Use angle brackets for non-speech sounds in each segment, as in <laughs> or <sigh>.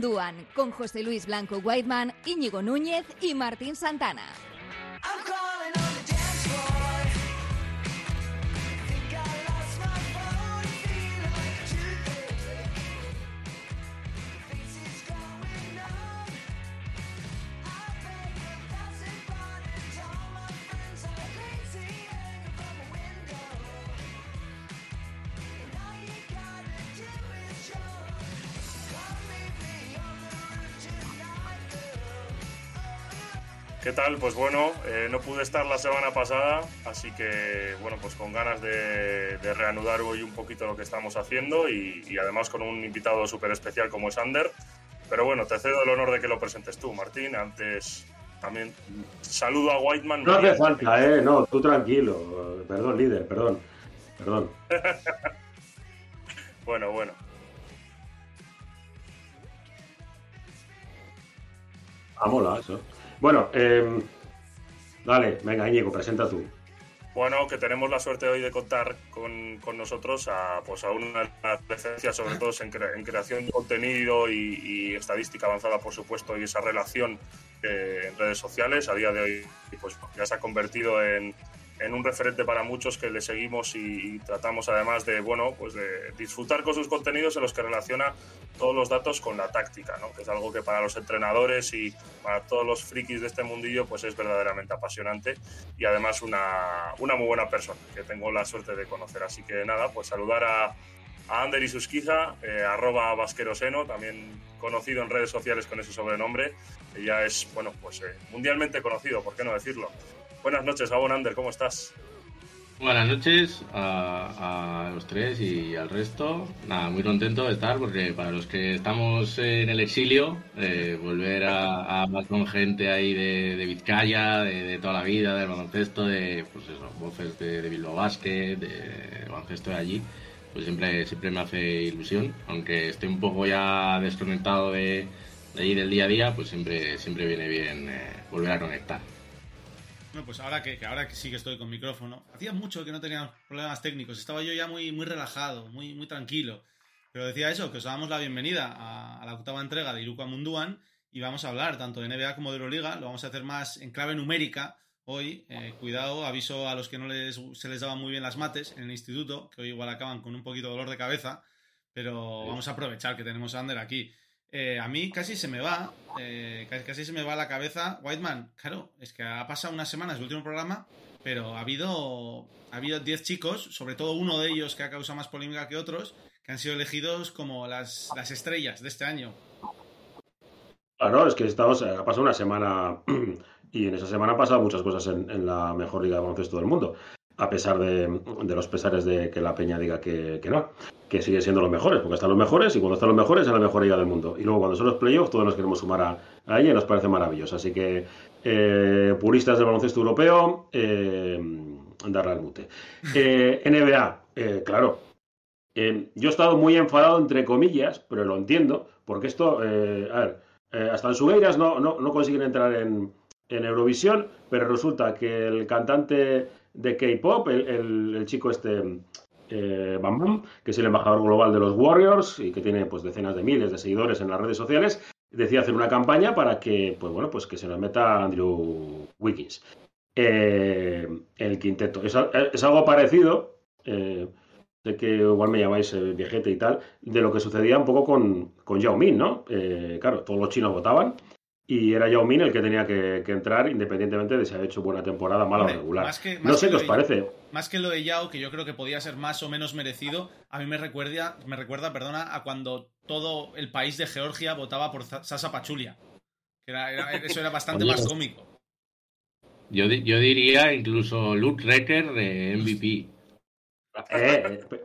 Duan con José Luis Blanco Whiteman, Íñigo Núñez y Martín Santana. ¿Qué tal? Pues bueno, eh, no pude estar la semana pasada, así que bueno, pues con ganas de, reanudar hoy un poquito lo que estamos haciendo y, además con un invitado súper especial como es Ander. Pero bueno, te cedo el honor de que lo presentes tú, Martín. Antes también saludo a Whiteman. No hace falta, ¿eh? No, tú tranquilo. Perdón, líder, perdón. Perdón. <laughs> bueno, bueno. Ah, mola eso. Bueno, eh, dale, venga, Íñigo, presenta tú. Bueno, que tenemos la suerte hoy de contar con, nosotros a, pues a una presencia, sobre todo en, creación de contenido y, estadística avanzada, por supuesto, y esa relación eh, en redes sociales. A día de hoy, pues ya se ha convertido en, en un referente para muchos que le seguimos y, tratamos además de bueno pues de disfrutar con sus contenidos en los que relaciona todos los datos con la táctica ¿no? que es algo que para los entrenadores y para todos los frikis de este mundillo pues es verdaderamente apasionante y además una, una muy buena persona que tengo la suerte de conocer así que nada pues saludar a, a Ander y Susquiza, eh, arroba vasqueroseno, también conocido en redes sociales con ese sobrenombre, que ya es, bueno, pues eh, mundialmente conocido, ¿por qué no decirlo? Buenas noches, Gabón Ander, ¿cómo estás? Buenas noches a, los tres y al resto. Nada, muy contento de estar porque para los que estamos en el exilio, eh, volver a, hablar con gente ahí de, Vizcaya, de, toda la vida, del baloncesto, de pues eso, voces de, Bilbao Basket, de baloncesto de allí, pues siempre, siempre me hace ilusión. Aunque esté un poco ya desconectado de, ahí del día a día, pues siempre, siempre viene bien eh, volver a conectar. Bueno, pues ahora que, ahora que sí que estoy con micrófono, hacía mucho que no tenía problemas técnicos, estaba yo ya muy, muy relajado, muy, muy tranquilo. Pero decía eso, que os damos la bienvenida a, la octava entrega de Iruka Munduan y vamos a hablar tanto de NBA como de Euroliga, lo vamos a hacer más en clave numérica hoy. Eh, cuidado, aviso a los que no les, se les daban muy bien las mates en el instituto, que hoy igual acaban con un poquito de dolor de cabeza, pero vamos a aprovechar que tenemos a Ander aquí. Eh, a mí casi se me va, eh, casi, se me va la cabeza. Whiteman, claro, es que ha pasado unas semanas el último programa, pero ha habido ha habido 10 chicos, sobre todo uno de ellos que ha causado más polémica que otros, que han sido elegidos como las, las estrellas de este año. Claro, es que estamos, eh, ha pasado una semana <clears throat> y en esa semana han pasado muchas cosas en, en la mejor liga de baloncesto del mundo a pesar de, los pesares de que la Peña diga que, no, que sigue siendo los mejores, porque están los mejores y cuando están los mejores es la mejor liga del mundo. Y luego cuando son los playoffs todos nos queremos sumar a, ella y nos parece maravilloso. Así que eh, puristas del baloncesto europeo, eh, darle al mute. Eh, NBA, eh, claro. yo he estado muy enfadado entre comillas, pero lo entiendo, porque esto, a ver, hasta en Sugueiras no, no, no consiguen entrar en, en Eurovisión, pero resulta que el cantante de K-pop, el, chico este eh, Bam Bam, que es el embajador global de los Warriors y que tiene pues decenas de miles de seguidores en las redes sociales, decía hacer una campaña para que, pues bueno, pues que se nos meta Andrew Wiggins. Eh, el quinteto. Es, algo parecido, eh, sé que igual me llamáis eh, viejete y tal, de lo que sucedía un poco con, con Yao Min, ¿no? claro, todos los chinos votaban y era Yao Min el que tenía que, entrar independientemente de si ha hecho buena temporada, mala o regular. no sé qué os parece. Más que lo de Yao, que yo creo que podía ser más o menos merecido, a mí me recuerda, me recuerda perdona, a cuando todo el país de Georgia votaba por Sasa Pachulia. eso era bastante más cómico. Yo, yo diría incluso Luke Recker de MVP. Eh, eh,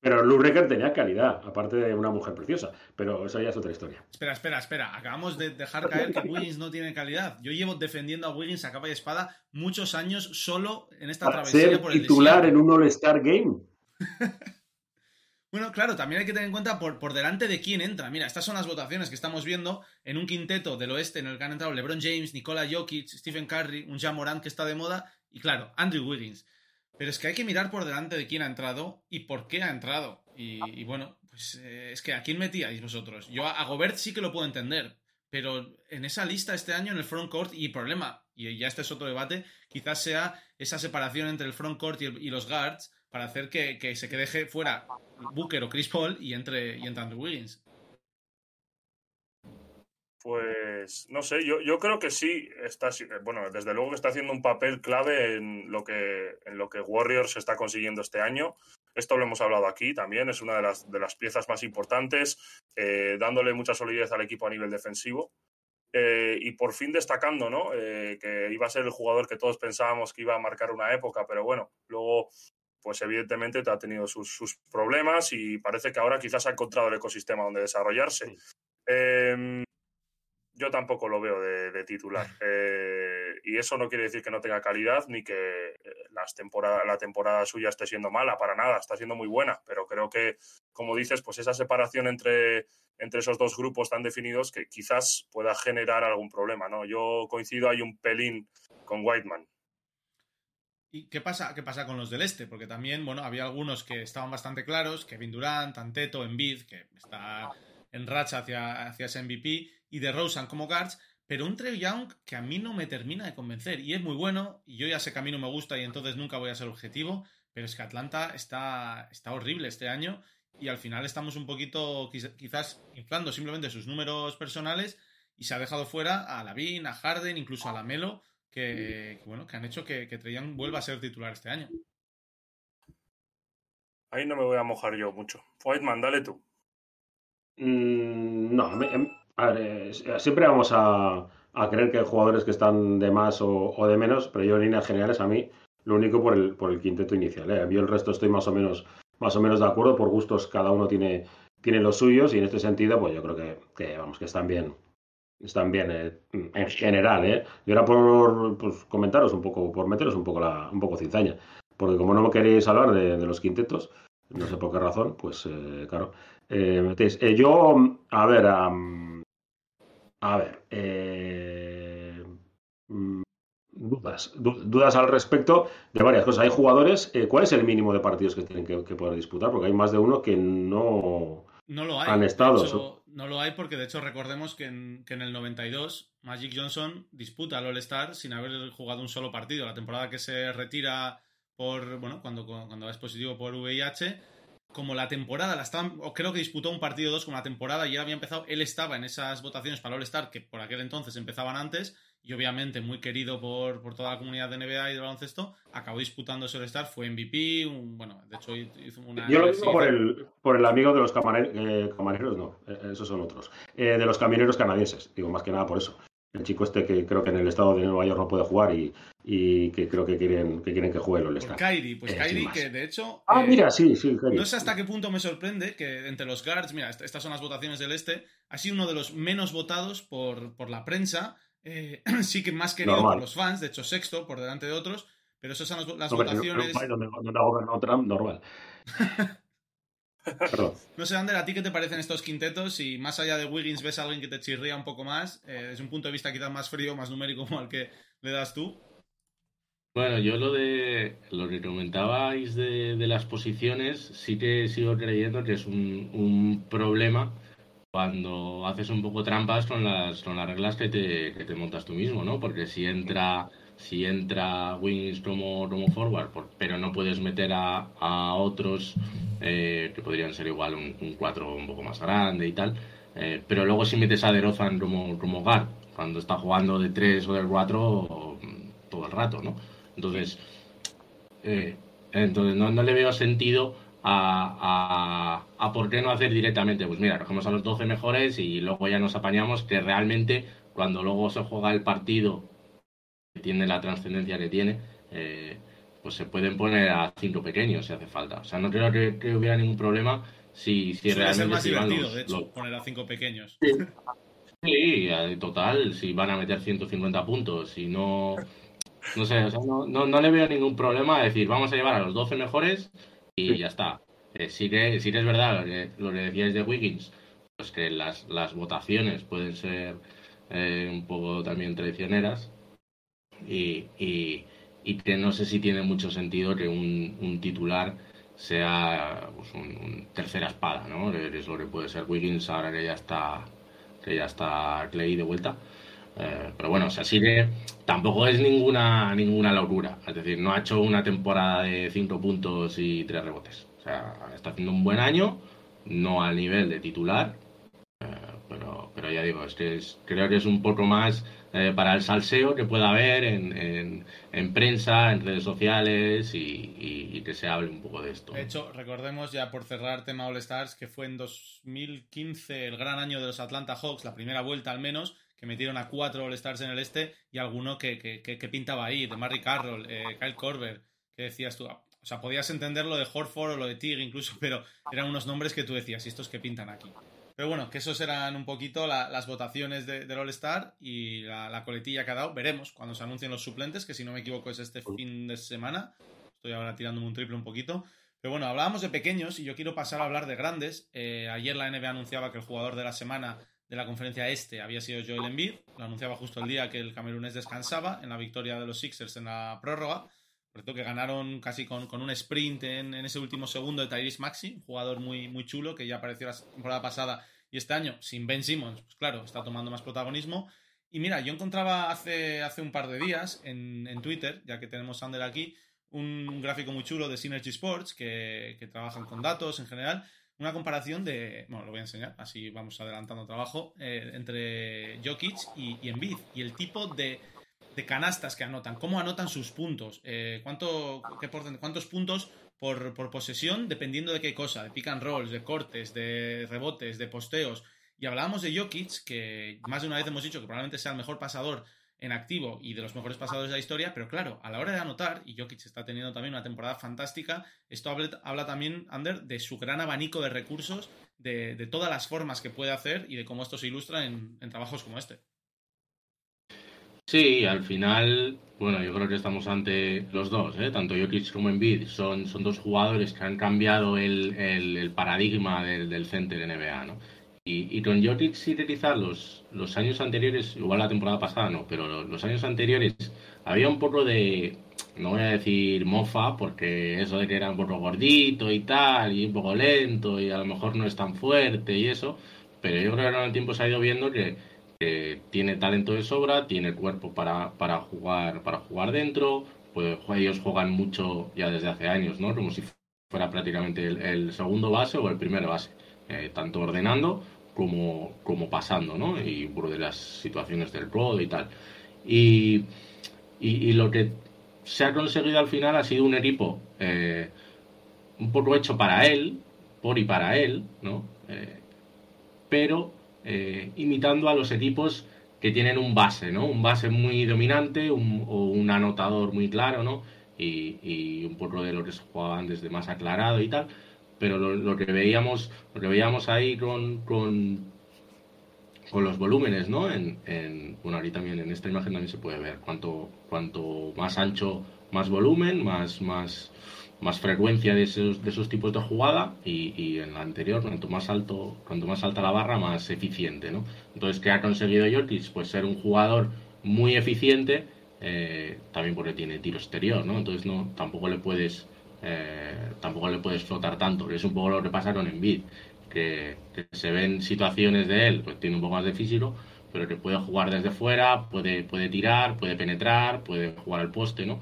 pero Lou Recker tenía calidad, aparte de una mujer preciosa. Pero eso ya es otra historia. Espera, espera, espera. Acabamos de dejar caer que Wiggins no tiene calidad. Yo llevo defendiendo a Wiggins a capa y espada muchos años solo en esta travesía por el titular en un All-Star Game. <laughs> bueno, claro, también hay que tener en cuenta por, por delante de quién entra. Mira, estas son las votaciones que estamos viendo en un quinteto del oeste en el que han entrado LeBron James, Nikola Jokic, Stephen Curry, un Jamorant que está de moda y, claro, Andrew Wiggins. Pero es que hay que mirar por delante de quién ha entrado y por qué ha entrado. Y, bueno, pues eh, es que ¿a quién metíais vosotros? Yo a, Gobert sí que lo puedo entender, pero en esa lista este año en el front court y problema, y ya este es otro debate, quizás sea esa separación entre el front court y, los guards para hacer que, se quede fuera Booker o Chris Paul y entre, y entre Andrew Wiggins. Pues no sé, yo, yo creo que sí está, bueno, desde luego que está haciendo un papel clave en lo que en lo que Warriors está consiguiendo este año. Esto lo hemos hablado aquí también, es una de las, de las piezas más importantes, eh, dándole mucha solidez al equipo a nivel defensivo. Eh, y por fin destacando, ¿no? Eh, que iba a ser el jugador que todos pensábamos que iba a marcar una época, pero bueno, luego, pues evidentemente ha tenido sus, sus problemas y parece que ahora quizás ha encontrado el ecosistema donde desarrollarse. Em, yo tampoco lo veo de, titular. <laughs> Eh, y eso no quiere decir que no tenga calidad ni que eh, las la temporada suya esté siendo mala, para nada, está siendo muy buena. Pero creo que, como dices, pues esa separación entre, entre esos dos grupos tan definidos que quizás pueda generar algún problema. ¿no? Yo coincido, hay un pelín con Whiteman. ¿Y qué pasa, qué pasa con los del este? Porque también, bueno, había algunos que estaban bastante claros, Kevin Durant, Anteto, Embiid, que está en racha hacia, hacia ese MVP, y de Rosen como guards, pero un Trey Young que a mí no me termina de convencer. Y es muy bueno, y yo ya sé que a mí no me gusta y entonces nunca voy a ser objetivo, pero es que Atlanta está, está horrible este año y al final estamos un poquito quizás inflando simplemente sus números personales y se ha dejado fuera a Lavin, a Harden, incluso a Lamelo, que, que bueno, que han hecho que, que Trey Young vuelva a ser titular este año. Ahí no me voy a mojar yo mucho. Whiteman, dale tú. Mm, no, a ver, siempre vamos a, creer que hay jugadores que están de más o, de menos, pero yo en líneas generales a mí lo único por el, por el quinteto inicial. ¿eh? Yo el resto estoy más o menos más o menos de acuerdo, por gustos cada uno tiene, tiene los suyos y en este sentido pues yo creo que, vamos que están bien están bien eh, en general ¿eh? y ahora por pues, comentaros un poco por meteros un poco la un poco cizaña porque como no me queréis hablar de los quintetos no sé por qué razón pues eh, claro eh, eh, yo, a ver, a ver, mm, dudas, dudas al respecto de varias cosas. Hay jugadores, ¿cuál es el mínimo de partidos que tienen que, poder disputar? Porque hay más de uno que no, no lo hay. han estado. no lo hay porque, de hecho, recordemos que en, que en el 92 Magic Johnson disputa al All-Star sin haber jugado un solo partido. La temporada que se retira por, bueno, cuando, cuando es positivo por VIH como la temporada la estaban, o creo que disputó un partido dos como la temporada y ya había empezado, él estaba en esas votaciones para All-Star que por aquel entonces empezaban antes y obviamente muy querido por, por toda la comunidad de NBA y de baloncesto, acabó disputando ese All-Star, fue MVP, bueno, de hecho hizo una... Yo lo digo por el, por el amigo de los eh, camareros, no, eh, esos son otros, eh, de los camioneros canadienses, digo más que nada por eso el chico este que creo que en el estado de Nueva York no puede jugar y, que creo que quieren que quieren que juegue el All-Star. Kairi, pues eh, Kairi que de hecho... Ah, mira, sí, sí, No sé hasta qué punto me sorprende que entre los guards, mira, estas son las votaciones del este, ha sido uno de los menos votados por, por la prensa, eh, <clears throat> sí que más querido por los fans, de hecho sexto por delante de otros, pero esas son las, votaciones... Donde, ha gobernado Trump, normal. <laughs> <laughs> No sé, Ander, ¿a ti qué te parecen estos quintetos? Si más allá de Wiggins ves a alguien que te chirría un poco más, eh, desde un punto de vista quizás más frío, más numérico como al que le das tú. Bueno, yo lo de lo que comentabais de, las posiciones, sí que sigo creyendo que es un, problema cuando haces un poco trampas con las, con las reglas que te, que te montas tú mismo, ¿no? Porque si entra si entra Wings como, como forward, pero no puedes meter a, otros eh, que podrían ser igual un 4 un, poco más grande y tal. Eh, pero luego si metes a DeRozan como, como guard, cuando está jugando de 3 o de 4 todo el rato, ¿no? Entonces, eh, entonces no, no, le veo sentido a, a, a, por qué no hacer directamente, pues mira, cogemos a los 12 mejores y luego ya nos apañamos, que realmente cuando luego se juega el partido tiene la trascendencia que tiene, eh, pues se pueden poner a cinco pequeños si hace falta. O sea, no creo que, hubiera ningún problema si, si realmente... Ser más divertido, de hecho, poner a cinco pequeños. Sí. total, si van a meter 150 puntos, si no... No sé, o sea, no, no, le veo ningún problema a decir, vamos a llevar a los 12 mejores y ya está. Eh, sí, que, sí que es verdad lo que, lo que decíais de Wiggins, pues que las, las votaciones pueden ser eh, un poco también traicioneras, y, y, que no sé si tiene mucho sentido que un, titular sea pues, un, tercera espada, ¿no? Es lo que puede ser Wiggins ahora que ya está que ya está Clay de vuelta. Eh, pero bueno, o sea, sí que tampoco es ninguna ninguna locura. Es decir, no ha hecho una temporada de 5 puntos y 3 rebotes. O sea, está haciendo un buen año, no al nivel de titular, eh, pero, pero ya digo, es que es, creo que es un poco más eh, para el salseo que pueda haber en, en, prensa, en redes sociales y, que se hable un poco de esto. De hecho, recordemos ya por cerrar tema All Stars que fue en 2015 el gran año de los Atlanta Hawks, la primera vuelta al menos, que metieron a cuatro All Stars en el este y alguno que, que, que, pintaba ahí, de Marry Carroll, eh, Kyle Korver, que decías tú. O sea, podías entender lo de Horford o lo de Tig incluso, <laughs> pero eran unos nombres que tú decías, ¿y estos que pintan aquí? Pero bueno, que esos eran un poquito las votaciones de, del All-Star y la, coletilla que ha dado. Veremos cuando se anuncien los suplentes, que si no me equivoco es este fin de semana. Estoy ahora tirándome un triple un poquito. Pero bueno, hablábamos de pequeños y yo quiero pasar a hablar de grandes. Eh, ayer la NBA anunciaba que el jugador de la semana de la conferencia este había sido Joel Embiid. Lo anunciaba justo el día que el camerunés descansaba en la victoria de los Sixers en la prórroga. Cierto, que ganaron casi con, un sprint en, ese último segundo de Tyrese Maxi, un jugador muy, muy chulo que ya apareció la temporada pasada y este año sin Ben Simmons, pues claro, está tomando más protagonismo. Y mira, yo encontraba hace, hace un par de días en, Twitter, ya que tenemos Sander aquí, un, gráfico muy chulo de Synergy Sports que, que trabajan con datos en general una comparación de, bueno, lo voy a enseñar, así vamos adelantando trabajo, eh, entre Jokic y, y Embiid, y el tipo de, de canastas que anotan, cómo anotan sus puntos, eh, cuánto, qué cuántos puntos por, por, posesión dependiendo de qué cosa, de pick and rolls, de cortes, de rebotes, de posteos. Y hablábamos de Jokic, que más de una vez hemos dicho que probablemente sea el mejor pasador en activo y de los mejores pasadores de la historia, pero claro, a la hora de anotar, y Jokic está teniendo también una temporada fantástica, esto habla, también, Ander, de su gran abanico de recursos, de, de, todas las formas que puede hacer y de cómo esto se ilustra en trabajos como este. Sí, al final, bueno, yo creo que estamos ante los dos, ¿eh? tanto Jokic como Embiid, son, son dos jugadores que han cambiado el, el, paradigma del, del center NBA, ¿no? Y, y con Jokic sí que quizás los, los años anteriores, igual la temporada pasada no, pero los, años anteriores había un poco de, no voy a decir mofa, porque eso de que era un poco gordito y tal, y un poco lento, y a lo mejor no es tan fuerte y eso, pero yo creo que con el tiempo se ha ido viendo que tiene talento de sobra, tiene cuerpo para, para jugar para jugar dentro, pues ellos juegan mucho ya desde hace años, ¿no? Como si fuera prácticamente el, segundo base o el primer base, eh, tanto ordenando como, como pasando, ¿no? Y por de las situaciones del rodo y tal. Y, y, lo que se ha conseguido al final ha sido un equipo eh, un poco hecho para él, por y para él, ¿no? Eh, pero eh, imitando a los equipos que tienen un base, ¿no? Un base muy dominante un, o un anotador muy claro, ¿no? Y, un poco de lo que se jugaba más aclarado y tal. Pero lo, que veíamos, lo que veíamos ahí con, los volúmenes, ¿no? En, en, bueno, ahí también en esta imagen también se puede ver cuanto, cuanto más ancho, más volumen, más, más, más frecuencia de esos, de esos tipos de jugada y, y, en la anterior, cuanto más alto, cuanto más alta la barra, más eficiente, ¿no? Entonces, ¿qué ha conseguido Jokic? Pues ser un jugador muy eficiente, eh, también porque tiene tiro exterior, ¿no? Entonces no, tampoco le puedes eh, tampoco le puedes flotar tanto. Es un poco lo que pasa con Embiid, que, que se ven situaciones de él, pues tiene un poco más de físico, pero que puede jugar desde fuera, puede, puede tirar, puede penetrar, puede jugar al poste, ¿no?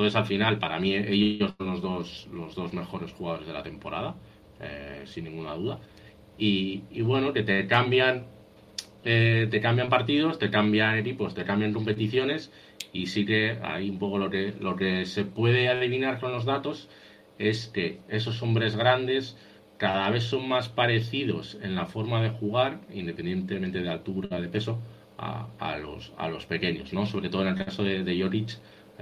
Entonces, al final, para mí, ellos son los dos, los dos mejores jugadores de la temporada, eh, sin ninguna duda. Y, bueno, que te cambian, eh, te cambian partidos, te cambian equipos, te cambian competiciones. Y sí que hay un poco lo que, lo que se puede adivinar con los datos es que esos hombres grandes cada vez son más parecidos en la forma de jugar, independientemente de altura, de peso, a, los, a los pequeños, ¿no? Sobre todo en el caso de, de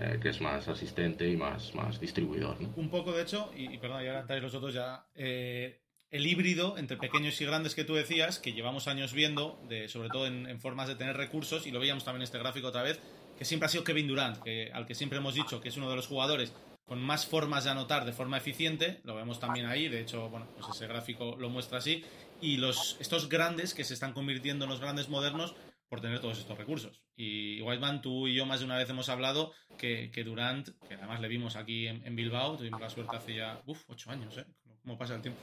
eh, que es más asistente y más, más distribuidor. Un poco, de hecho, y, perdón, ya trae los otros ya, eh, el híbrido entre pequeños y grandes que tú decías, que llevamos años viendo, de, sobre todo en, formas de tener recursos, y lo veíamos también en este gráfico otra vez, que siempre ha sido Kevin Durant, que, al que siempre hemos dicho que es uno de los jugadores con más formas de anotar de forma eficiente, lo vemos también ahí, de hecho, bueno, pues ese gráfico lo muestra así, y los, estos grandes que se están convirtiendo en los grandes modernos, por tener todos estos recursos. Y Whiteman, tú y yo más de una vez hemos hablado que, Durant, que además le vimos aquí en, Bilbao, tuvimos la suerte hace ya, uff, ocho años, ¿eh? ¿Cómo pasa el tiempo?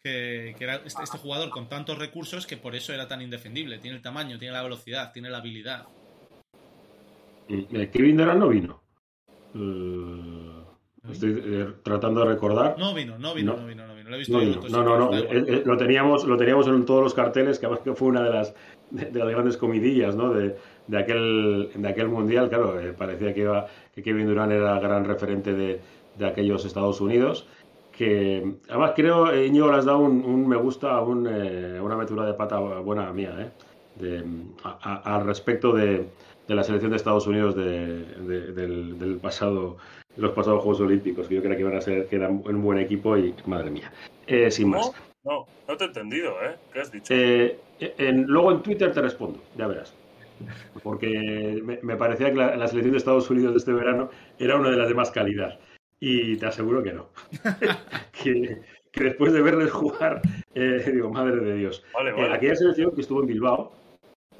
Que, era este, este, jugador con tantos recursos que por eso era tan indefendible. Tiene el tamaño, tiene la velocidad, tiene la habilidad. Kevin Durant no vino. Uh, estoy eh, tratando de recordar. No vino, no vino, no, vino, no vino. Lo he visto no, no, no, eh, eh, lo, teníamos, lo teníamos en todos los carteles, que además fue una de las, de, las grandes comidillas ¿no? de, de, aquel, de aquel mundial. Claro, parecía que, iba, que Kevin Durant era gran referente de, de aquellos Estados Unidos que además creo, Íñigo, le has dado un, me gusta, un, una metura de pata buena mía, ¿eh? De, al respecto de, de la selección de Estados Unidos de, del, pasado, los pasados Juegos Olímpicos, que yo creo que iban a ser que eran un buen equipo y madre mía. Eh, sin más. No, no te he entendido, ¿eh? ¿Qué has dicho? Eh, luego en Twitter te respondo, ya verás. Porque me, parecía que la, selección de Estados Unidos de este verano era una de las de más calidad. Y te aseguro que no. <laughs> que, después de verles jugar, eh, digo, madre de Dios. aquella selección que estuvo en Bilbao,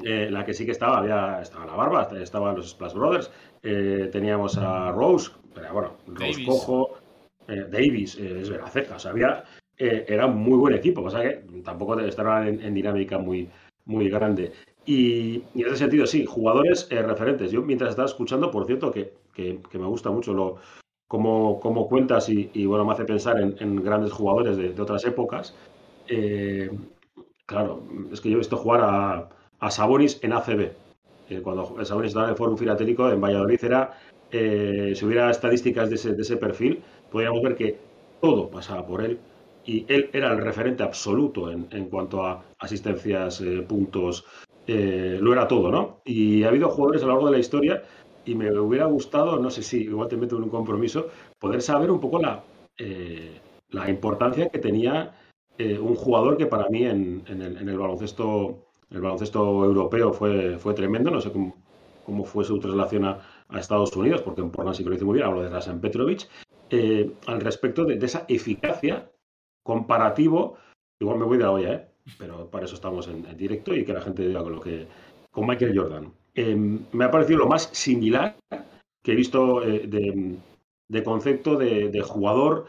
eh, la que sí que estaba, había, estaba la barba, estaban los Splash Brothers, eh, teníamos a Rose, pero bueno, Rose Cojo, eh, Davis, es verdad, o sea, había, era un muy buen equipo, cosa que tampoco estaban en, dinámica muy, muy grande. Y, en ese sentido, sí, jugadores referentes. Yo mientras estaba escuchando, por cierto, que, que, me gusta mucho lo, cómo, cómo cuentas y, bueno, me hace pensar en, grandes jugadores de, de otras épocas. claro, es que yo he visto jugar a, a Sabonis en ACB. Eh, cuando Sabonis estaba en el Fórum Filatélico en Valladolid era, eh, si hubiera estadísticas de ese, perfil, podríamos ver que todo pasaba por él y él era el referente absoluto en, cuanto a asistencias, eh, puntos, lo era todo, ¿no? Y ha habido jugadores a lo largo de la historia y me hubiera gustado, no sé si igual te meto en un compromiso, poder saber un poco la, la importancia que tenía un jugador que para mí en, el, en el baloncesto el baloncesto europeo fue, fue tremendo, no sé cómo, cómo fue su traslación a, Estados Unidos, porque en Portland sí que lo hizo muy bien, hablo de Rasen Petrovic, eh, al respecto de, esa eficacia comparativo, igual me voy de la olla, ¿eh? pero para eso estamos en, directo y que la gente diga con lo que con Michael Jordan. Eh, me ha parecido lo más similar que he visto eh, de, de, concepto de jugador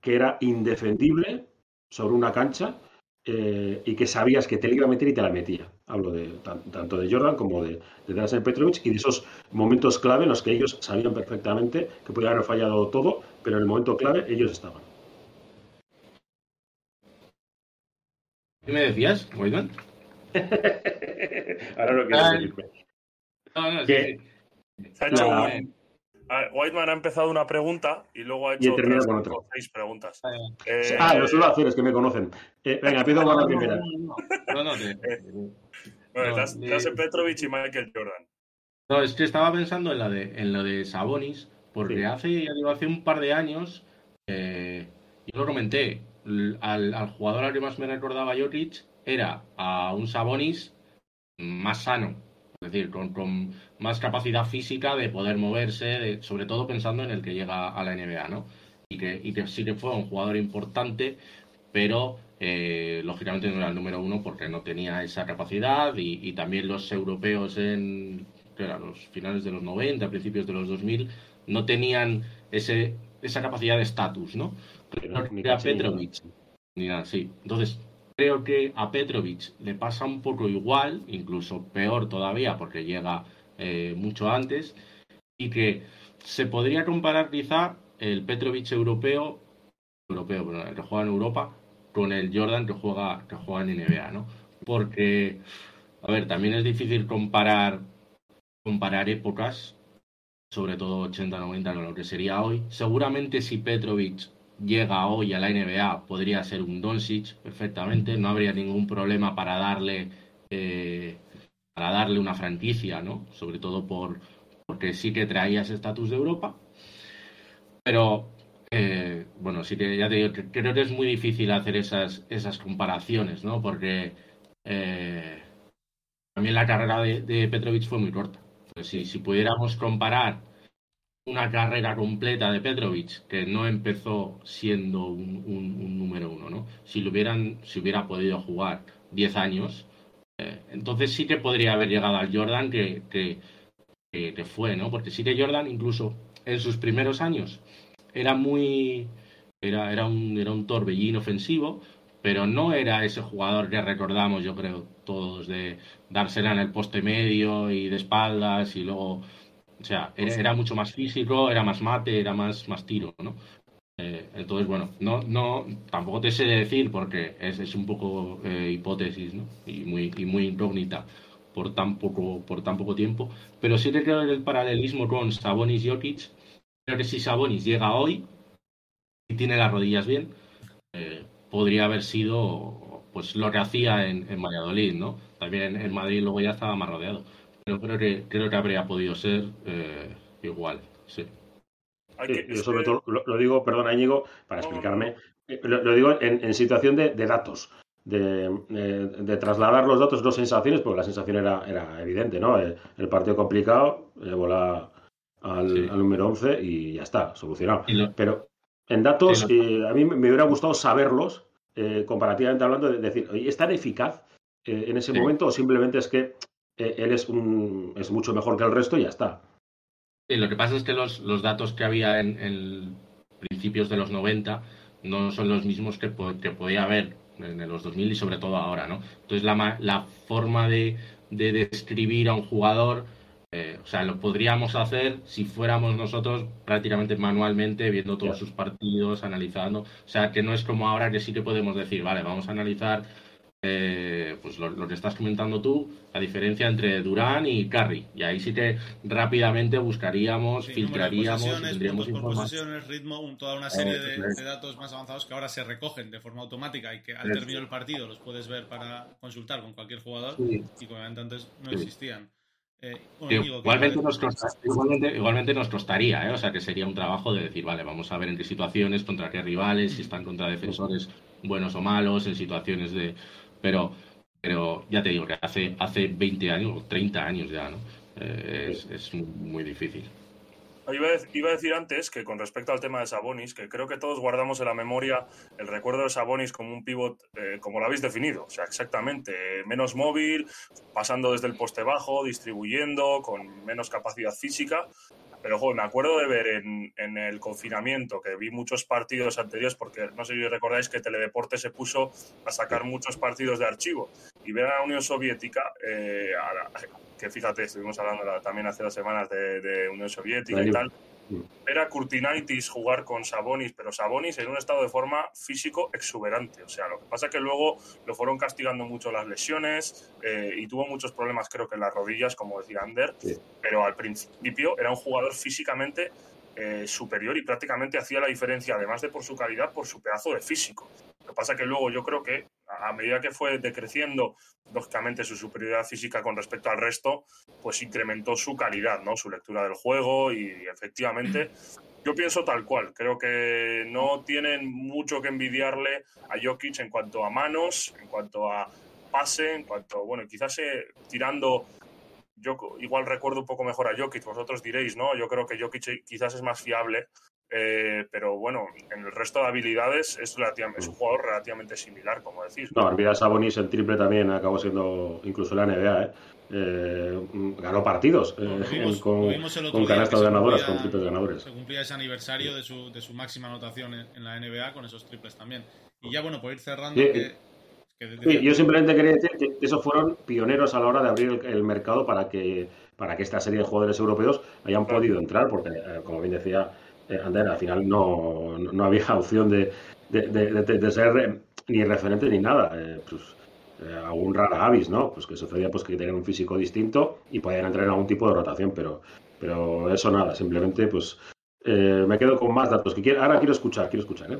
que era indefendible sobre una cancha eh, y que sabías que te la iba a meter y te la metía. Hablo de tanto de Jordan como de, de Drazen Petrovic y de esos momentos clave en los que ellos sabían perfectamente que podían haber fallado todo, pero en el momento clave ellos estaban. ¿Qué me decías, Wayman? <laughs> Ahora no quiero seguirme. No, no, sí, Se ha hecho un, Whiteman ha empezado una pregunta y luego ha hecho tres, seis preguntas. Eh, ah, lo suelo hacer, es que me conocen. Eh, venga, <laughs> pido con la primera. No, no, bueno, Petrovic y Michael Jordan. No, es que estaba pensando en la de, en lo de Sabonis, porque hace, hace un par de años, eh, yo lo comenté, al, al, jugador al que más me recordaba Jokic era a un Sabonis más sano, es decir, con, más capacidad física de poder moverse, sobre todo pensando en el que llega a la NBA, ¿no? Y que, y que sí que fue un jugador importante, pero eh, lógicamente no era el número uno porque no tenía esa capacidad y, también los europeos en los finales de los 90, principios de los 2000, no tenían ese, esa capacidad de estatus, ¿no? Era Petrovic. Ni nada, sí. Entonces, creo que a Petrovic le pasa un poco igual, incluso peor todavía porque llega eh, mucho antes, y que se podría comparar quizá el Petrovic europeo, europeo, el que juega en Europa, con el Jordan que juega, que juega en NBA, ¿no? Porque, a ver, también es difícil comparar, comparar épocas, sobre todo 80-90 con lo que sería hoy. Seguramente si Petrovic llega hoy a la NBA podría ser un Doncic perfectamente, no habría ningún problema para darle eh, para darle una franquicia, ¿no? Sobre todo por porque sí que traía ese estatus de Europa, pero eh, bueno, sí que ya te digo, creo que es muy difícil hacer esas esas comparaciones, ¿no? Porque eh, también la carrera de, de Petrovic fue muy corta. Si, si pudiéramos comparar una carrera completa de Petrovic que no empezó siendo un, número uno, ¿no? Si lo hubieran, si hubiera podido jugar 10 años, Eh, entonces sí que podría haber llegado al Jordan que, que, fue, ¿no? Porque sí que Jordan, incluso en sus primeros años, era muy. Era, era, un, era un torbellín ofensivo, pero no era ese jugador que recordamos, yo creo, todos, de dársela en el poste medio y de espaldas y luego. O sea, era, mucho más físico, era más mate, era más, más tiro, ¿no? Eh, entonces, bueno, no, no, tampoco te sé decir porque es, es un poco eh, hipótesis, ¿no? Y muy, y muy incógnita por tan poco, por tan poco tiempo. Pero sí que creo el paralelismo con Sabonis Jokic. Creo que si Sabonis llega hoy y tiene las rodillas bien, eh, podría haber sido pues lo que hacía en, en, Valladolid, ¿no? También en Madrid luego ya estaba más rodeado. Pero creo que creo que habría podido ser eh, igual, sí. yo sobre todo lo, digo, perdón, Íñigo, para explicarme, eh, lo, digo en, situación de, de datos de, trasladar los datos, dos sensaciones, porque la sensación era, era evidente, ¿no? El, partido complicado, llevó la, al, número 11 y ya está, solucionado. Pero en datos, eh, a mí me hubiera gustado saberlos, eh, comparativamente hablando, de decir, ¿es tan eficaz eh, en ese momento o simplemente es que él es, un, es mucho mejor que el resto y ya está? Sí, lo que pasa es que los, los datos que había en, en principios de los 90 no son los mismos que, que podía haber en los 2000 y sobre todo ahora, ¿no? Entonces la, la forma de, de, describir a un jugador, eh, o sea, lo podríamos hacer si fuéramos nosotros prácticamente manualmente viendo todos sus partidos, analizando, o sea, que no es como ahora que sí que podemos decir, vale, vamos a analizar eh, pues lo, que estás comentando tú, la diferencia entre Durán y Carry. Y ahí sí que rápidamente buscaríamos, filtraríamos, tendríamos información. ritmo, toda una serie de, datos más avanzados que ahora se recogen de forma automática y que al término del partido los puedes ver para consultar con cualquier jugador y que obviamente antes no existían. Eh, igualmente, nos costaría, igualmente, nos costaría, ¿eh? o sea que sería un trabajo de decir, vale, vamos a ver en qué situaciones, contra qué rivales, si están contra defensores buenos o malos, en situaciones de, pero, pero ya te digo que hace, hace 20 años o 30 años ya, ¿no? Eh, es, muy, difícil. Iba a, decir antes que con respecto al tema de Sabonis, que creo que todos guardamos en la memoria el recuerdo de Sabonis como un pivot, eh, como lo habéis definido, o sea, exactamente, menos móvil, pasando desde el poste bajo, distribuyendo, con menos capacidad física, pero joder, me acuerdo de ver en, en, el confinamiento, que vi muchos partidos anteriores, porque no sé si recordáis que Teledeporte se puso a sacar muchos partidos de archivo. Y ver a la Unión Soviética, eh, que fíjate, estuvimos hablando también hace dos semanas de, de Unión Soviética y tal era Curtinaitis jugar con Sabonis, pero Sabonis en un estado de forma físico exuberante. O sea, lo que pasa es que luego lo fueron castigando mucho las lesiones eh, y tuvo muchos problemas, creo que en las rodillas, como decía Ander, pero al principio era un jugador físicamente eh, superior y prácticamente hacía la diferencia, además de por su calidad, por su pedazo de físico. Lo que pasa es que luego yo creo que a medida que fue decreciendo, lógicamente, su superioridad física con respecto al resto, pues incrementó su calidad, ¿no? Su lectura del juego y efectivamente yo pienso tal cual. Creo que no tienen mucho que envidiarle a Jokic en cuanto a manos, en cuanto a pase, en cuanto, bueno, quizás eh, tirando yo igual recuerdo un poco mejor a Jokic, vosotros diréis, ¿no? Yo creo que Jokic quizás es más fiable, eh, pero bueno, en el resto de habilidades es, es un jugador relativamente similar, como decís. No, olvida Sabonis el triple también acabó siendo incluso la NBA, ¿eh? Eh, ganó partidos con, con canastas ganadoras, con triples ganadores. Se cumplía ese aniversario de su, de su máxima anotación en, la NBA con esos triples también. Y ya bueno, por ir cerrando, que yo simplemente quería decir que esos fueron pioneros a la hora de abrir el, mercado para que, para que esta serie de jugadores europeos hayan podido entrar, porque, eh, como bien decía eh, Ander, al final no, no había opción de, de, ser ni referente ni nada. Eh, pues, algún rara avis, ¿no? Pues que sucedía pues, que tenían un físico distinto y podían entrar en algún tipo de rotación, pero, pero eso nada, simplemente pues me quedo con más datos. que Ahora quiero escuchar, quiero escuchar, ¿eh?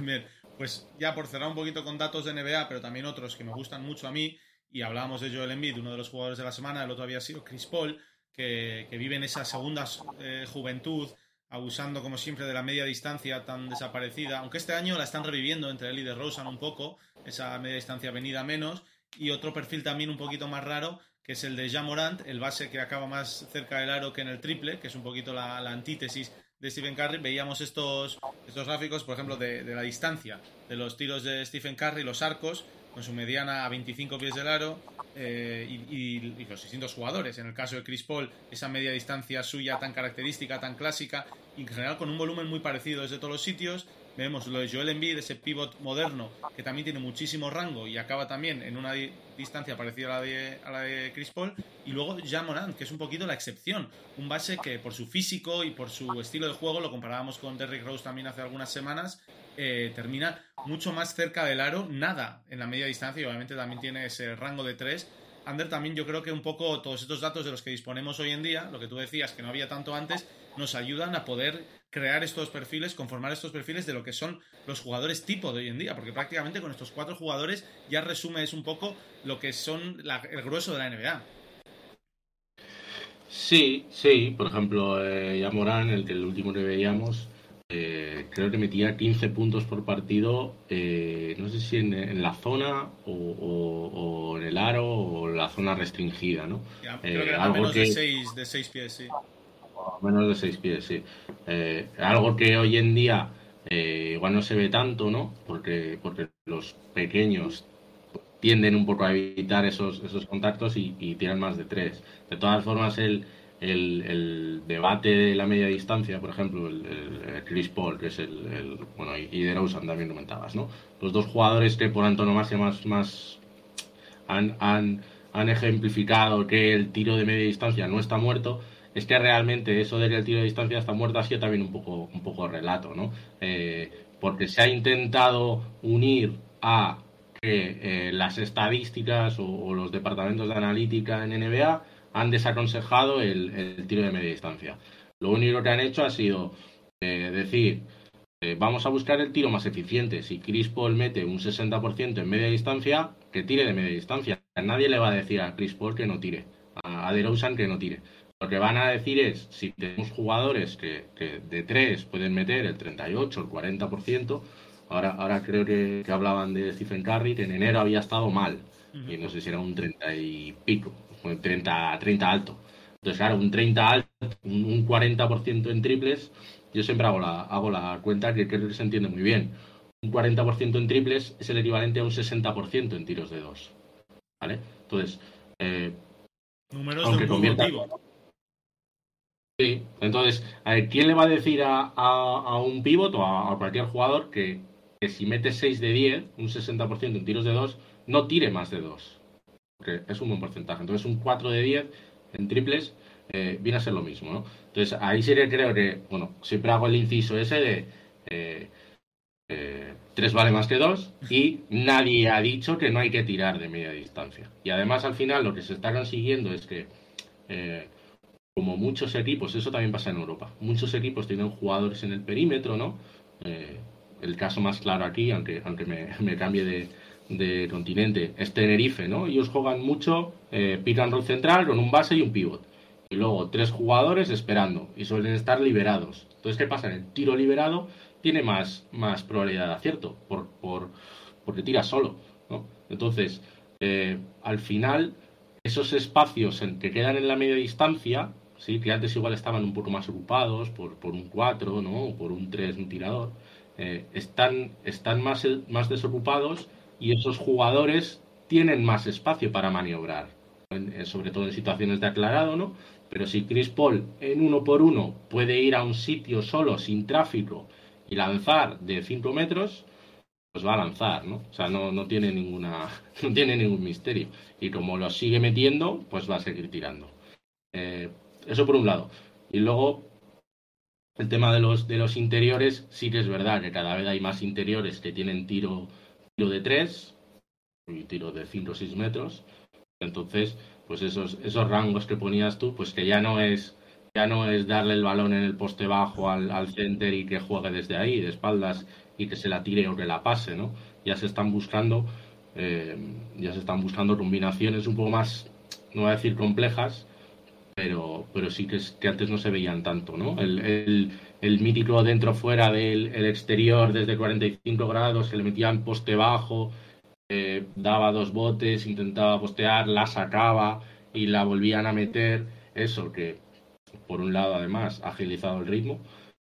Bien pues ya por cerrar un poquito con datos de NBA, pero también otros que me gustan mucho a mí, y hablábamos de Joel Embiid, uno de los jugadores de la semana, el otro había sido Chris Paul, que, vive en esa segunda eh, juventud, abusando como siempre de la media distancia tan desaparecida, aunque este año la están reviviendo entre él y de Rosen un poco, esa media distancia venida menos, y otro perfil también un poquito más raro, que es el de Jean Morant, el base que acaba más cerca del aro que en el triple, que es un poquito la antítesis de Stephen Curry. Veíamos estos, estos gráficos, por ejemplo, de, la distancia de los tiros de Stephen Curry, los arcos, con su mediana a 25 pies del aro eh, y, los distintos jugadores. En el caso de Chris Paul, esa media distancia suya tan característica, tan clásica, y en general con un volumen muy parecido desde todos los sitios. Vemos lo de Joel Embiid, ese pivot moderno que también tiene muchísimo rango y acaba también en una distancia parecida a la de, a la de Chris Paul. Y luego Morant, que es un poquito la excepción. Un base que por su físico y por su estilo de juego, lo comparábamos con Derrick Rose también hace algunas semanas, eh, termina mucho más cerca del aro, nada en la media distancia y obviamente también tiene ese rango de 3. Ander también yo creo que un poco todos estos datos de los que disponemos hoy en día, lo que tú decías que no había tanto antes, nos ayudan a poder crear estos perfiles, conformar estos perfiles de lo que son los jugadores tipo de hoy en día, porque prácticamente con estos cuatro jugadores ya resumes un poco lo que son el grueso de la NBA. Sí, sí, por ejemplo, eh, ya Morán, el que el último que veíamos, eh, creo que metía 15 puntos por partido, eh, no sé si en, la zona o, en el aro o la zona restringida, ¿no? creo que era menos de 6 de seis pies, sí. Menos de 6 pies, sí. algo que hoy en día igual no se ve tanto, ¿no? Porque, porque los pequeños tienden un poco a evitar esos, esos contactos y, y tiran más de 3. De todas formas, el el, debate de la media distancia, por ejemplo, el, Chris Paul, que es el, bueno, y de Rosen también comentabas, ¿no? Los dos jugadores que por antonomasia más, más han, han, han, ejemplificado que el tiro de media distancia no está muerto, es que realmente eso de que el tiro de distancia está muerto ha sido también un poco, un poco relato, ¿no? Eh, porque se ha intentado unir a que eh, las estadísticas o los departamentos de analítica en NBA han desaconsejado el, tiro de media distancia. Lo único que han hecho ha sido eh, decir, vamos a buscar el tiro más eficiente. Si Chris Paul mete un 60% en media distancia, que tire de media distancia. Nadie le va a decir a Chris Paul que no tire, a DeRozan que no tire. Lo que van a decir es, si tenemos jugadores que, de 3 pueden meter el 38, el 40%, ahora, ahora creo que, hablaban de Stephen Curry, que en enero había estado mal, y no sé si era un 30 y pico, 30, 30 alto. Entonces, claro, un 30 alto, un 40% en triples, yo siempre hago la, hago la cuenta que creo que se entiende muy bien. Un 40% en triples es el equivalente a un 60% en tiros de dos. ¿Vale? Entonces, eh, números aunque de un Sí, entonces, ¿quién le va a decir a, un pivot o a, cualquier jugador que, si mete 6 de 10, un 60% en tiros de dos, no tire más de dos? que es un buen porcentaje. Entonces, un 4 de 10 en triples eh, viene a ser lo mismo, ¿no? Entonces, ahí sería, creo que, bueno, siempre hago el inciso ese de eh, eh, 3 vale más que 2 y nadie ha dicho que no hay que tirar de media distancia. Y además, al final, lo que se está consiguiendo es que, eh, como muchos equipos, eso también pasa en Europa, muchos equipos tienen jugadores en el perímetro, ¿no? el caso más claro aquí, aunque, aunque <laughs> me cambie de, de continente es Tenerife, ¿no? Ellos juegan mucho eh, pick and roll central con un base y un pivot. Y luego tres jugadores esperando y suelen estar liberados. Entonces, ¿qué pasa? El tiro liberado tiene más, más probabilidad de acierto por, por, porque tira solo, ¿no? Entonces, eh, al final, esos espacios en que quedan en la media distancia, ¿sí? que antes igual estaban un poco más ocupados por, por un 4, ¿no? O por un 3, un tirador, eh, están, están más, más desocupados y esos jugadores tienen más espacio para maniobrar, eh, sobre todo en situaciones de aclarado, ¿no? Pero si Chris Paul en uno por uno puede ir a un sitio solo, sin tráfico, y lanzar de 5 metros, pues va a lanzar, ¿no? O sea, no, no, tiene ninguna, <laughs> no tiene ningún misterio. Y como lo sigue metiendo, pues va a seguir tirando. Eh, eso por un lado. Y luego, el tema de los, de los interiores, sí que es verdad que cada vez hay más interiores que tienen tiro tiro de 3 y tiro de 5 o 6 metros. Entonces, pues esos, esos rangos que ponías tú, pues que ya no es ya no es darle el balón en el poste bajo al, al center y que juegue desde ahí, de espaldas, y que se la tire o que la pase, ¿no? Ya se están buscando, eh, ya se están buscando combinaciones un poco más, no voy a decir complejas, pero, pero sí que, es, que antes no se veían tanto, ¿no? El, el, mítico dentro-fuera del exterior desde 45 grados, que le metían poste bajo, eh, daba dos botes, intentaba postear, la sacaba y la volvían a meter. Eso que, por un lado, además, ha agilizado el ritmo,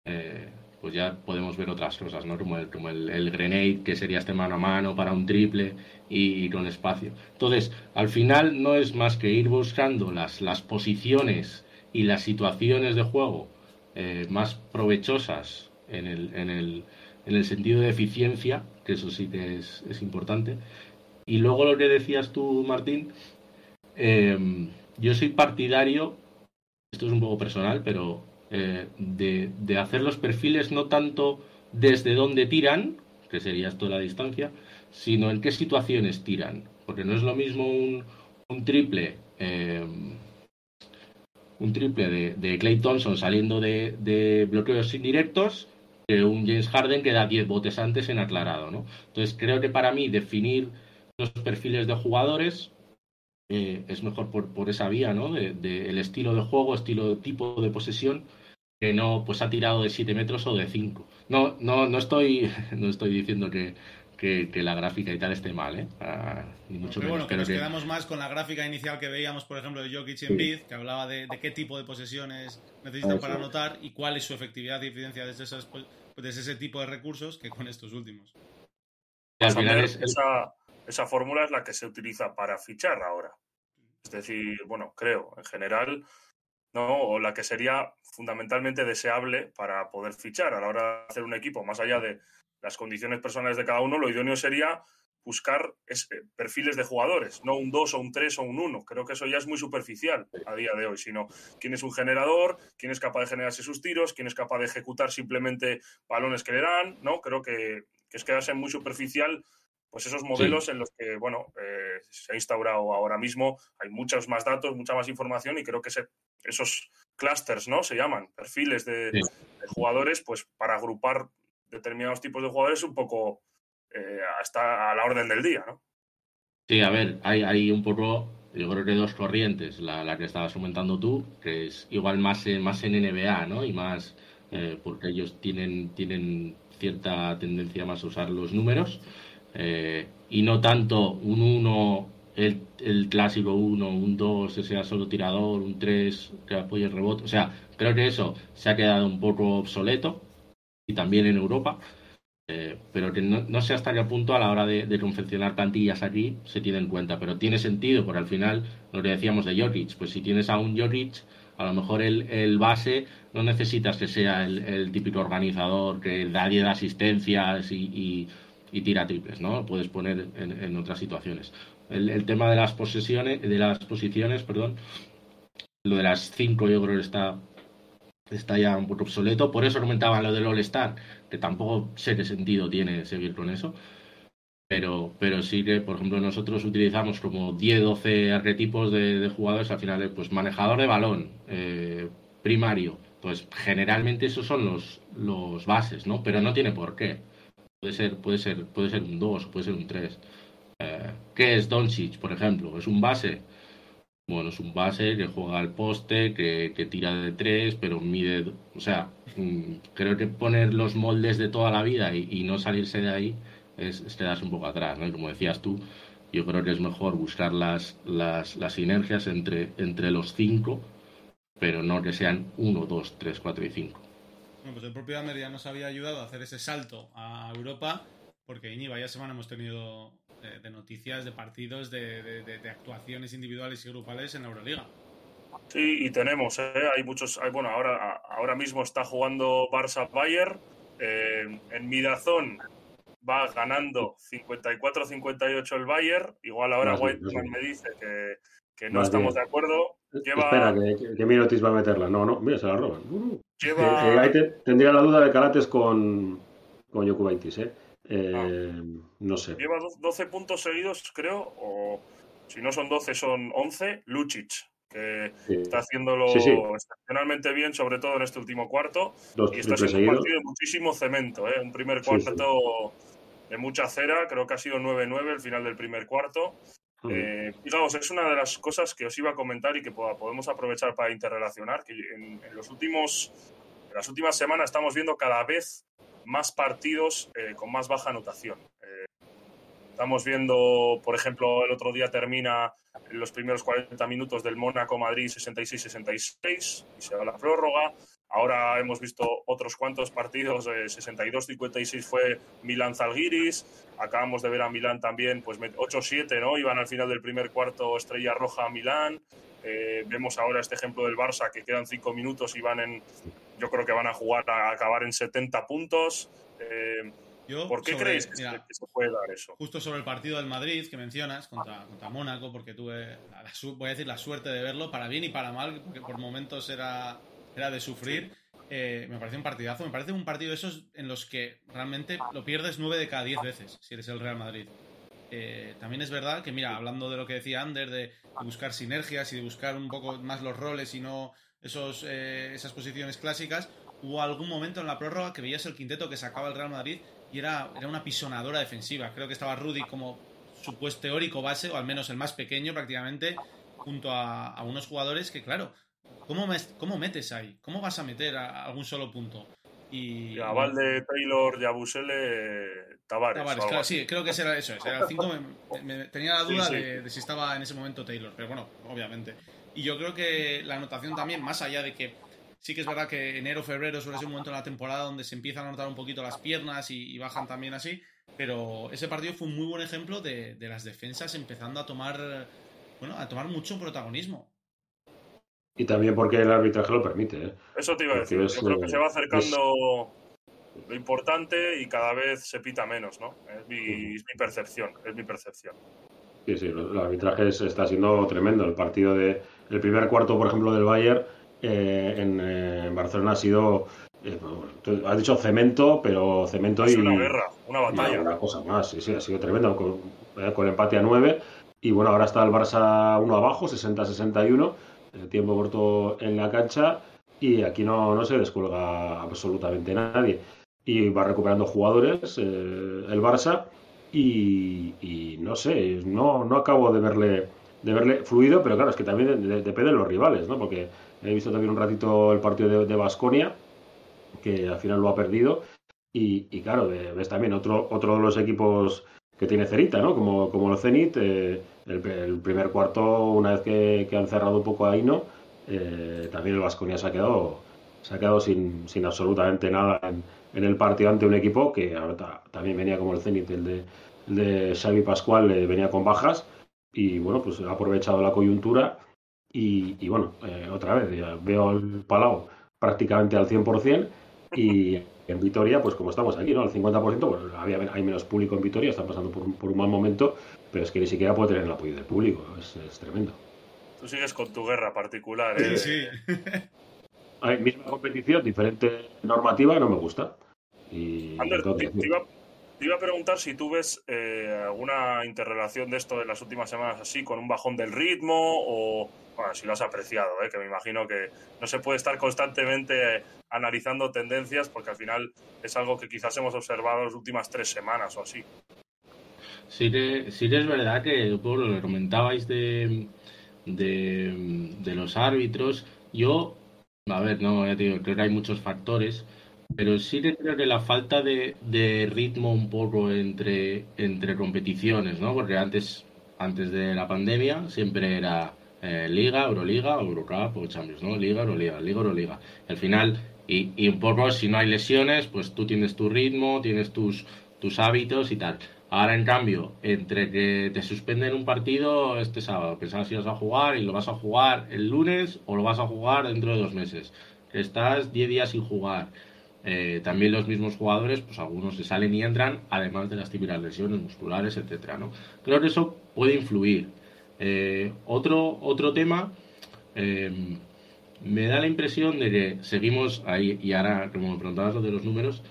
eh, pues ya podemos ver otras cosas, ¿no? Como el, como el, grenade, que sería este mano a mano para un triple y, con espacio. Entonces, al final no es más que ir buscando las, las posiciones y las situaciones de juego eh, más provechosas en el, en, el, en el sentido de eficiencia, que eso sí que es, es importante. Y luego lo que decías tú, Martín, eh, yo soy partidario, esto es un poco personal, pero eh, de, hacer los perfiles no tanto desde dónde tiran, que sería esto la distancia, sino en qué situaciones tiran. Porque no es lo mismo un, triple. Eh, un triple de, de, Clay Thompson saliendo de, bloqueos indirectos que un James Harden que da 10 botes antes en aclarado. ¿no? Entonces creo que para mí definir los perfiles de jugadores eh, es mejor por, por, esa vía, ¿no? De, el estilo de juego, estilo, tipo de posesión, que no pues ha tirado de 7 metros o de 5. No, no, no estoy, <laughs> no estoy diciendo que, que, la gráfica y tal esté mal, ¿eh? Ah, ni mucho pero bueno, que nos quedamos más con la gráfica inicial que veíamos, por ejemplo, de Jokic en Bid, que hablaba de, qué tipo de posesiones necesitan para anotar y cuál es su efectividad y eficiencia desde, esas, pues, desde ese tipo de recursos que con estos últimos. al final esa, esa fórmula es la que se utiliza para fichar ahora. Es decir, bueno, creo, en general, ¿no? O la que sería fundamentalmente deseable para poder fichar a la hora de hacer un equipo, más allá de las condiciones personales de cada uno, lo idóneo sería buscar eh, perfiles de jugadores, no un 2 o un 3 o un 1. Creo que eso ya es muy superficial a día de hoy, sino quién es un generador, quién es capaz de generarse sus tiros, quién es capaz de ejecutar simplemente balones que le dan, ¿no? Creo que, que es quedarse muy superficial pues esos modelos en los que, bueno, eh, se ha instaurado ahora mismo, hay muchos más datos, mucha más información y creo que esos clusters, ¿no? Se llaman perfiles de, jugadores, pues para agrupar determinados tipos de jugadores un poco eh, hasta a la orden del día, ¿no? Sí, a ver, hay, hay un poco, yo creo que dos corrientes, la, que estabas comentando tú, que es igual más, más en NBA, ¿no? Y más, eh, porque ellos tienen, tienen cierta tendencia más a usar los números. Eh, y no tanto un 1, el, el, clásico 1, un 2, que sea solo tirador, un 3 que apoye el rebote. O sea, creo que eso se ha quedado un poco obsoleto y también en Europa. Eh, pero que no, no, sé hasta qué punto a la hora de, confeccionar plantillas aquí se tiene en cuenta. Pero tiene sentido, porque al final lo que decíamos de Jokic, pues si tienes a un Jokic, a lo mejor el, el base no necesitas que sea el, el típico organizador que da 10 asistencias y y tira triples, ¿no? Puedes poner en, otras situaciones. El, tema de las posesiones, de las posiciones, perdón, lo de las cinco yo creo que está, está ya un poco obsoleto. Por eso comentaba lo del All-Star, que tampoco sé qué sentido tiene seguir con eso. Pero, pero sí que, por ejemplo, nosotros utilizamos como 10, 12 arquetipos de, jugadores, al final, pues manejador de balón, eh, primario, pues generalmente esos son los, los bases, ¿no? Pero no tiene por qué. Puede ser, puede ser, puede ser un 2, puede ser un 3. Eh, ¿Qué es Doncic, por ejemplo? ¿Es un base? Bueno, es un base que juega al poste, que, tira de 3, pero mide. O sea, mm, creo que poner los moldes de toda la vida y, no salirse de ahí es, quedarse un poco atrás, ¿no? Y como decías tú, yo creo que es mejor buscar las, las, las sinergias entre, entre los cinco, pero no que sean 1, 2, 3, 4 y 5 pues el propio Amer ya nos había ayudado a hacer ese salto a Europa, porque Iñi, vaya semana hemos tenido eh, de, noticias, de partidos, de, actuaciones individuales y grupales en la Euroliga. Sí, y tenemos, ¿eh? hay muchos, hay, bueno, ahora, ahora mismo está jugando Barça Bayer, eh, en Midazón va ganando 54-58 el Bayer, igual ahora Whiteman me dice que, que no estamos de acuerdo. Espera, que, que, Mirotis va a meterla. No, no, mira, se la roban. Uh. ahí tendría la duda de Carates con, con Yoku ¿eh? eh ah. No sé. Lleva 12 puntos seguidos, creo, o si no son 12, son 11. Lucic, que está haciéndolo excepcionalmente bien, sobre todo en este último cuarto. y está siendo un partido de muchísimo cemento, ¿eh? Un primer cuarto de mucha cera, creo que ha sido 9-9 el final del primer cuarto. Eh, es una de las cosas que os iba a comentar y que podemos aprovechar para interrelacionar, que en, los últimos, en las últimas semanas estamos viendo cada vez más partidos eh, con más baja anotación. Eh, estamos viendo, por ejemplo, el otro día termina en los primeros 40 minutos del Mónaco Madrid 66-66 y se va la prórroga. Ahora hemos visto otros cuantos partidos, 62-56 fue Milán-Zalgiris, acabamos de ver a Milán también, pues 8-7, ¿no? Iban al final del primer cuarto Estrella Roja a Milán. Eh, vemos ahora este ejemplo del Barça que quedan cinco minutos y van en, yo creo que van a jugar a acabar en 70 puntos. Eh, ¿Por qué creéis que, se, puede dar eso? Justo sobre el partido del Madrid que mencionas contra, contra Mónaco, porque tuve, voy a decir, la suerte de verlo, para bien y para mal, porque por momentos era era de sufrir. Eh, me parece un partidazo. Me parece un partido de esos en los que realmente lo pierdes nueve de cada diez veces si eres el Real Madrid. Eh, también es verdad que, mira, hablando de lo que decía Ander, de buscar sinergias y de buscar un poco más los roles y no esos, eh, esas posiciones clásicas, hubo algún momento en la prórroga que veías el quinteto que sacaba el Real Madrid y era, era una pisonadora defensiva. Creo que estaba Rudy como supuesto teórico base, o al menos el más pequeño prácticamente, junto a, a unos jugadores que, claro, ¿Cómo, metes ahí? ¿Cómo vas a meter a algún solo punto? Y, a Valde, Taylor, Yabusele, Tavares. Tavares claro, sí, creo que era eso. Era el 5. tenía la duda De, si estaba en ese momento Taylor, pero bueno, obviamente. Y yo creo que la anotación también, más allá de que sí que es verdad que enero, febrero suele ser un momento en la temporada donde se empiezan a notar un poquito las piernas y, bajan también así, pero ese partido fue un muy buen ejemplo de, de las defensas empezando a tomar, bueno, a tomar mucho protagonismo. Y también porque el arbitraje lo permite. ¿eh? Eso te iba a decir. Yo creo que se va acercando lo importante y cada vez se pita menos, ¿no? Es mi, percepción, es mi percepción. Sí, sí, el arbitraje está siendo tremendo. El partido de. El primer cuarto, por ejemplo, del Bayern eh, en, Barcelona ha sido. Eh, has dicho cemento, pero cemento es una guerra, una batalla. Una, cosa más, sí, sí, ha sido tremendo. Con, con el empate a 9. Y bueno, ahora está el Barça uno abajo, 60-61 el tiempo corto en la cancha y aquí no, no se descuelga absolutamente nadie. Y va recuperando jugadores eh, el Barça y, no sé, no, no acabo de verle, de verle fluido, pero claro, es que también depende de los rivales, ¿no? Porque he visto también un ratito el partido de Basconia, que al final lo ha perdido. Y, y, claro, ves también otro, otro de los equipos que tiene cerita, ¿no? Como, como el Zenit, eh, el, primer cuarto, una vez que, han cerrado un poco ahí, ¿no? Eh, también el Vasconia se ha quedado, se ha quedado sin, sin absolutamente nada en, el partido ante un equipo que también venía como el Zenit, el de, el de Xavi Pascual, eh, venía con bajas y bueno, pues ha aprovechado la coyuntura y, bueno, otra vez, veo el Palau prácticamente al 100% y en Vitoria, pues como estamos aquí, ¿no? Al 50%, pues había, hay menos público en Vitoria, están pasando por, por, un mal momento, pero es que ni siquiera puede tener el apoyo del público, es, tremendo. Tú sigues con tu guerra particular, ¿eh? Sí, sí. hay misma competición, diferente normativa, no me gusta. Y Ander, te, iba, a preguntar si tú ves eh, alguna interrelación de esto de las últimas semanas así, con un bajón del ritmo o bueno, si lo has apreciado, ¿eh? que me imagino que no se puede estar constantemente analizando tendencias porque al final es algo que quizás hemos observado las últimas tres semanas o así. Sí que, sí es verdad que lo que comentabais de, de, los árbitros. Yo, a ver, no, ya te digo, creo que hay muchos factores, pero sí que creo que la falta de, de ritmo un poco entre, entre competiciones, ¿no? Porque antes, antes de la pandemia siempre era eh, Liga, Euroliga, Eurocup o Champions, ¿no? Liga, Euroliga, Liga, Euroliga. Al final, y, y, un poco si no hay lesiones, pues tú tienes tu ritmo, tienes tus, tus hábitos y tal. Ahora, en cambio, entre que te suspenden un partido este sábado, pensabas si vas a jugar y lo vas a jugar el lunes o lo vas a jugar dentro de dos meses. Estás 10 días sin jugar. Eh, también los mismos jugadores, pues algunos se salen y entran, además de las típicas lesiones musculares, etcétera, ¿no? Creo que eso puede influir. Eh, otro, otro tema, eh, me da la impresión de que seguimos ahí, y ahora, como me preguntabas lo de los números,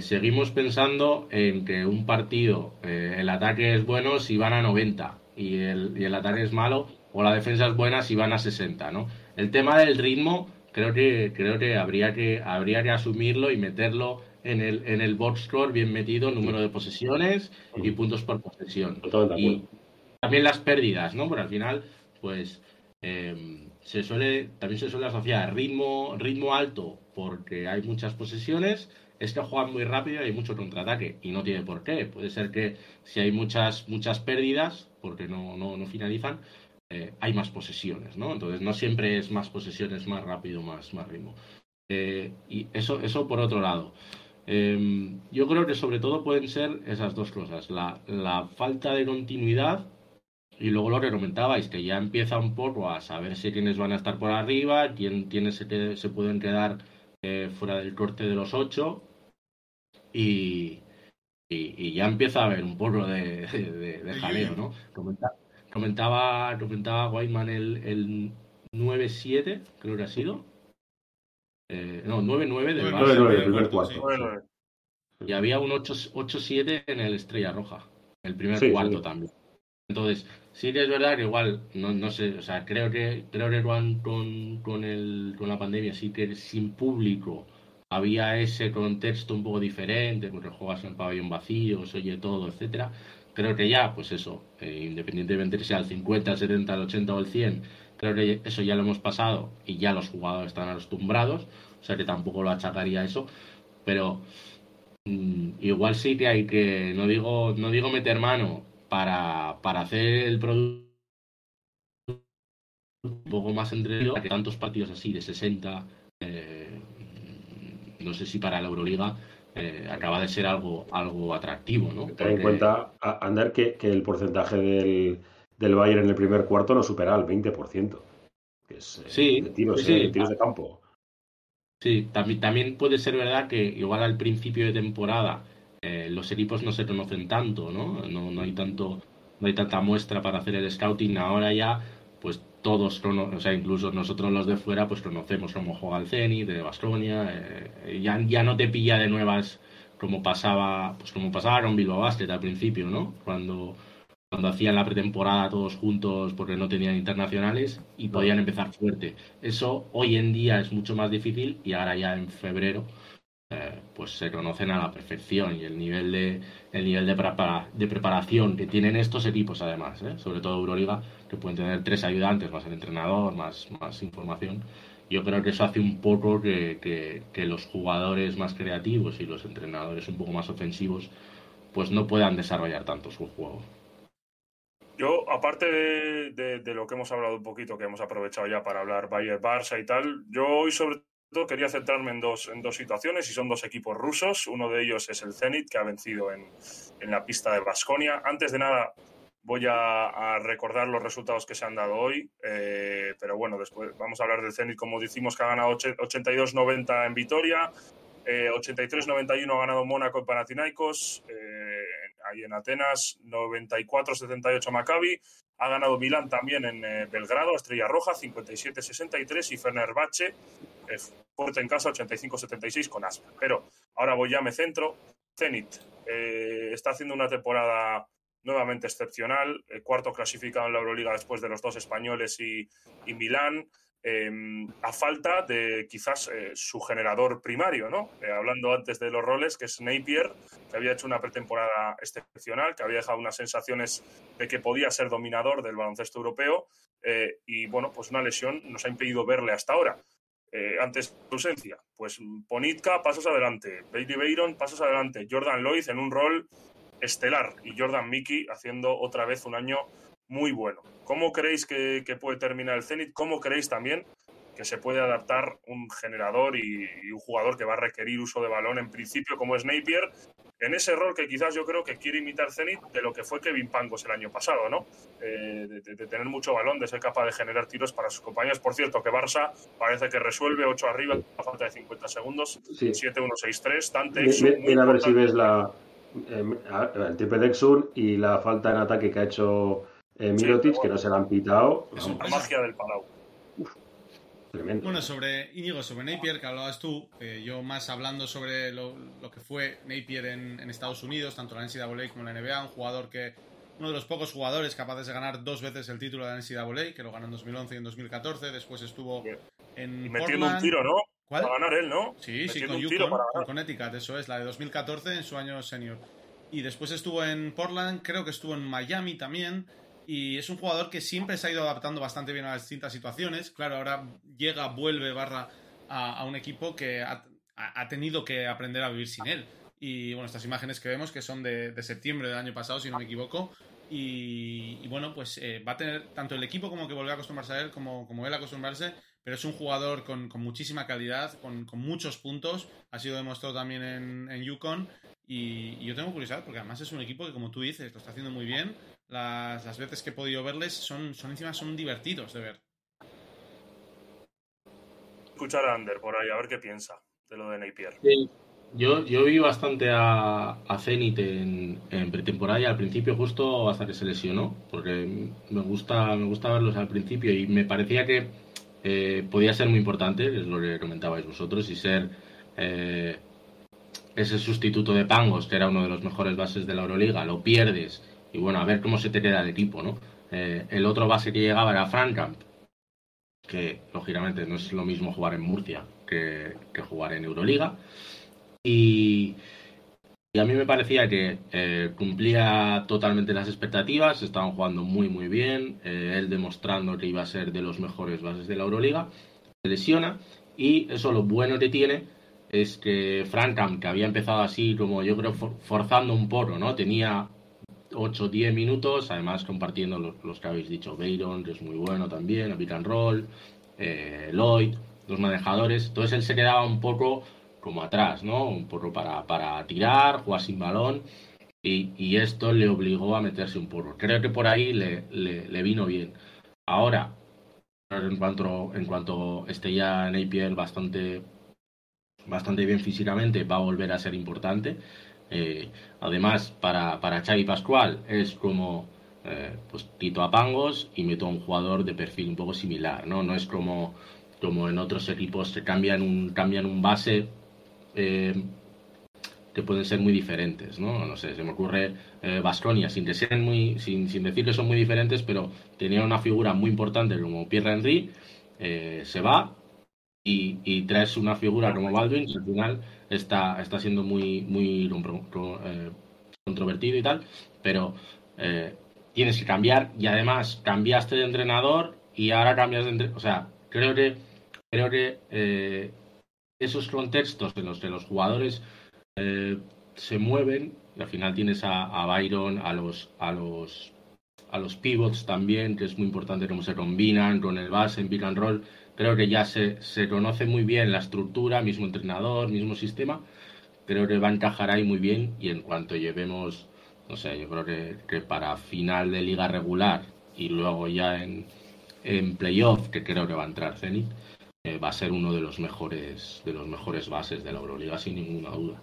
seguimos pensando en que un partido, el ataque es bueno si van a 90 y el, y el ataque es malo, o la defensa es buena si van a 60, ¿no? El tema del ritmo, creo que, creo que habría que, habría que asumirlo y meterlo en el, en el box score bien metido, número de posesiones y puntos por posesión. Y, también las pérdidas, ¿no? Porque al final, pues em, se suele, también se suele asociar ritmo, ritmo alto porque hay muchas posesiones, es que juegan muy rápido y hay mucho contraataque y no tiene por qué. Puede ser que si hay muchas, muchas pérdidas, porque no, no, no finalizan, eh, hay más posesiones, ¿no? Entonces no siempre es más posesiones, más rápido, más, más ritmo. Eh, y eso, eso por otro lado. Em, yo creo que sobre todo pueden ser esas dos cosas, la, la, falta de continuidad y luego lo que comentabais, que ya empieza un poco a saberse quiénes van a estar por arriba, quién, quiénes se, se pueden quedar eh, fuera del corte de los ocho y, y, ya empieza a haber un poco de, de, jaleo, ¿no? Comentaba, comentaba, Whiteman el, el 9-7, creo que ha sido. Eh, no, 9-9 del 9 primer cuarto. Y había un 8-7 en el Estrella Roja, el primer cuarto también. Entonces, sí que es verdad que igual, no, no sé, o sea, creo que, creo que con, con, el, con la pandemia sí que sin público había ese contexto un poco diferente, porque juegas en pabellón vacío, se oye todo, etcétera. Creo que ya, pues eso, eh, independientemente de sea el 50, el 70, el 80 o el 100, creo que eso ya lo hemos pasado y ya los jugadores están acostumbrados, o sea que tampoco lo achacaría eso, pero mm, igual sí que hay que, no digo, no digo meter mano para, para hacer el producto un poco más entretenido, que tantos partidos así de 60, eh, no sé si para la Euroliga eh, acaba de ser algo, algo atractivo, ¿no? Ten en cuenta, Ander, que, que el porcentaje del, del Bayern en el primer cuarto no supera el 20%. Que es, eh, sí, de tiros, sí, de, tiros de campo. Sí, también, también puede ser verdad que igual al principio de temporada eh, los equipos no se conocen tanto, ¿no? ¿no? No hay tanto, no hay tanta muestra para hacer el scouting. Ahora ya, todos, o sea, incluso nosotros los de fuera, pues conocemos cómo juega el Zenit, de Basconia, eh, ya, ya no te pilla de nuevas como pasaba, pues como pasaba con Bilbao Basket al principio, ¿no? Cuando, cuando hacían la pretemporada todos juntos porque no tenían internacionales y podían empezar fuerte. Eso hoy en día es mucho más difícil y ahora ya en febrero eh, pues se conocen a la perfección y el nivel de el nivel de, de preparación que tienen estos equipos además, ¿eh? sobre todo Euroliga, que pueden tener tres ayudantes más el entrenador, más, más información. Yo creo que eso hace un poco que, que, los jugadores más creativos y los entrenadores un poco más ofensivos pues no puedan desarrollar tanto su juego. Yo, aparte de, lo que hemos hablado un poquito, que hemos aprovechado ya para hablar Bayern-Barça y tal, yo hoy sobre quería centrarme en dos, en dos situaciones y son dos equipos rusos. Uno de ellos es el Zenit, que ha vencido en, en la pista de Basconia. Antes de nada, voy a, recordar los resultados que se han dado hoy, eh, pero bueno, después vamos a hablar del Zenit, como decimos, que ha ganado 82-90 en Vitoria, 83-91 eh, ha ganado Mónaco en Panathinaikos, eh, ahí en Atenas, 94-78 Maccabi, ha ganado Milán también en Belgrado, Estrella Roja, 57-63 y Fenerbahce fuerte en casa 85-76 con Asper. Pero ahora voy ya, me centro. Zenit eh, está haciendo una temporada nuevamente excepcional, el cuarto clasificado en la Euroliga después de los dos españoles y, Milán, em, a falta de quizás eh, su generador primario, ¿no? Eh, hablando antes de los roles, que es Napier, que había hecho una pretemporada excepcional, que había dejado unas sensaciones de que podía ser dominador del baloncesto europeo, y bueno, pues una lesión nos ha impedido verle hasta ahora. Eh, antes de ausencia. Pues Ponitka, pasos adelante. Bailey Bayron, pasos adelante. Jordan Lloyd en un rol estelar. Y Jordan Mickey haciendo otra vez un año muy bueno. ¿Cómo creéis que, puede terminar el Zenit? ¿Cómo creéis también que se puede adaptar un generador y, un jugador que va a requerir uso de balón en principio como es Napier en ese rol que quizás yo creo que quiere imitar Zenit de lo que fue Kevin Pangos el año pasado, ¿no? Eh, de, tener mucho balón, de ser capaz de generar tiros para sus compañeros. Por cierto, que Barça parece que resuelve 8 arriba a falta de 50 segundos, 7-1-6-3, Tante. Mira, a ver si ves la, eh, el triple de Exur y la falta en ataque que ha hecho eh, Mirotic, que no se la han pitado. la magia del Palau. Bueno, sobre Íñigo, sobre Napier, que hablabas tú, yo más hablando sobre lo, que fue Napier en, Estados Unidos, tanto la NCAA como la NBA, un jugador que, uno de los pocos jugadores capaces de ganar dos veces el título de la NCAA, que lo ganó en 2011 y en 2014, después estuvo en Metiendo un tiro, ¿no? ¿Cuál? Para ganar él, ¿no? Sí, sí, con Yukon, con Connecticut, eso es, la de 2014 en su año senior. Y después estuvo en Portland, creo que estuvo en Miami también, y es un jugador que siempre se ha ido adaptando bastante bien a las distintas situaciones. Claro, ahora llega, vuelve, barra a, un equipo que ha, tenido que aprender a vivir sin él. Y bueno, estas imágenes que vemos que son de, septiembre del año pasado, si no me equivoco. Y, bueno, pues eh, va a tener tanto el equipo como que volver a acostumbrarse a él, como, como él acostumbrarse, pero es un jugador con, muchísima calidad, con, muchos puntos. Ha sido demostrado también en, en Yukon. Y, yo tengo curiosidad porque además es un equipo que, como tú dices, lo está haciendo muy bien. Las, las veces que he podido verles son, son encima son divertidos de ver. Escuchar a Ander por ahí, a ver qué piensa de lo de Napier. Yo, yo vi bastante a, a Zenit en, pretemporada y al principio justo hasta que se lesionó, porque me gusta, me gusta verlos al principio y me parecía que eh, podía ser muy importante, es lo que comentabais vosotros, y ser eh, ese sustituto de Pangos, que era uno de los mejores bases de la Euroliga, lo pierdes y bueno, a ver cómo se te queda el equipo, ¿no? Eh, el otro base que llegaba era Frankamp, que lógicamente no es lo mismo jugar en Murcia que, jugar en Euroliga. Y, a mí me parecía que eh, cumplía totalmente las expectativas, estaban jugando muy muy bien, eh, él demostrando que iba a ser de los mejores bases de la Euroliga, se lesiona y eso lo bueno que tiene es que Frankham, que había empezado así como yo creo forzando un poco, ¿no? Tenía 8 o 10 minutos, además compartiendo los, que habéis dicho, Bayron, que es muy bueno también, a pick and roll, eh, Lloyd, los manejadores, entonces él se quedaba un poco como atrás, ¿no? Un poco para, para tirar, jugar sin balón. Y, esto le obligó a meterse un poco. Creo que por ahí le, le, vino bien. Ahora, en cuanto, en cuanto esté ya en APL bastante, bastante bien físicamente, va a volver a ser importante. Eh, además, para, para Xavi Pascual es como eh, pues Tito a Pangos y meto a un jugador de perfil un poco similar, ¿no? No es como, como en otros equipos que cambian un, cambian un base eh, que pueden ser muy diferentes, ¿no? No sé, se me ocurre Vasconia, eh, sin que sean muy, sin, sin, decir que son muy diferentes, pero tenía una figura muy importante como Pierre Henry, eh, se va y, y, traes una figura como Baldwin y al final está, está siendo muy, muy controvertido y tal, pero tienes que cambiar y además cambiaste de entrenador y ahora cambias de entrenador, o sea, creo que creo que esos contextos en los que los jugadores eh, se mueven y al final tienes a, Byron, a los, a los a los pivots también, que es muy importante cómo se combinan con el base en pick and roll. Creo que ya se, se conoce muy bien la estructura, mismo entrenador, mismo sistema. Creo que va a encajar ahí muy bien y en cuanto llevemos, no sé, yo creo que, que para final de liga regular y luego ya en, en playoff, que creo que va a entrar Zenit, eh, va a ser uno de los mejores de los mejores bases de la Euroliga sin ninguna duda.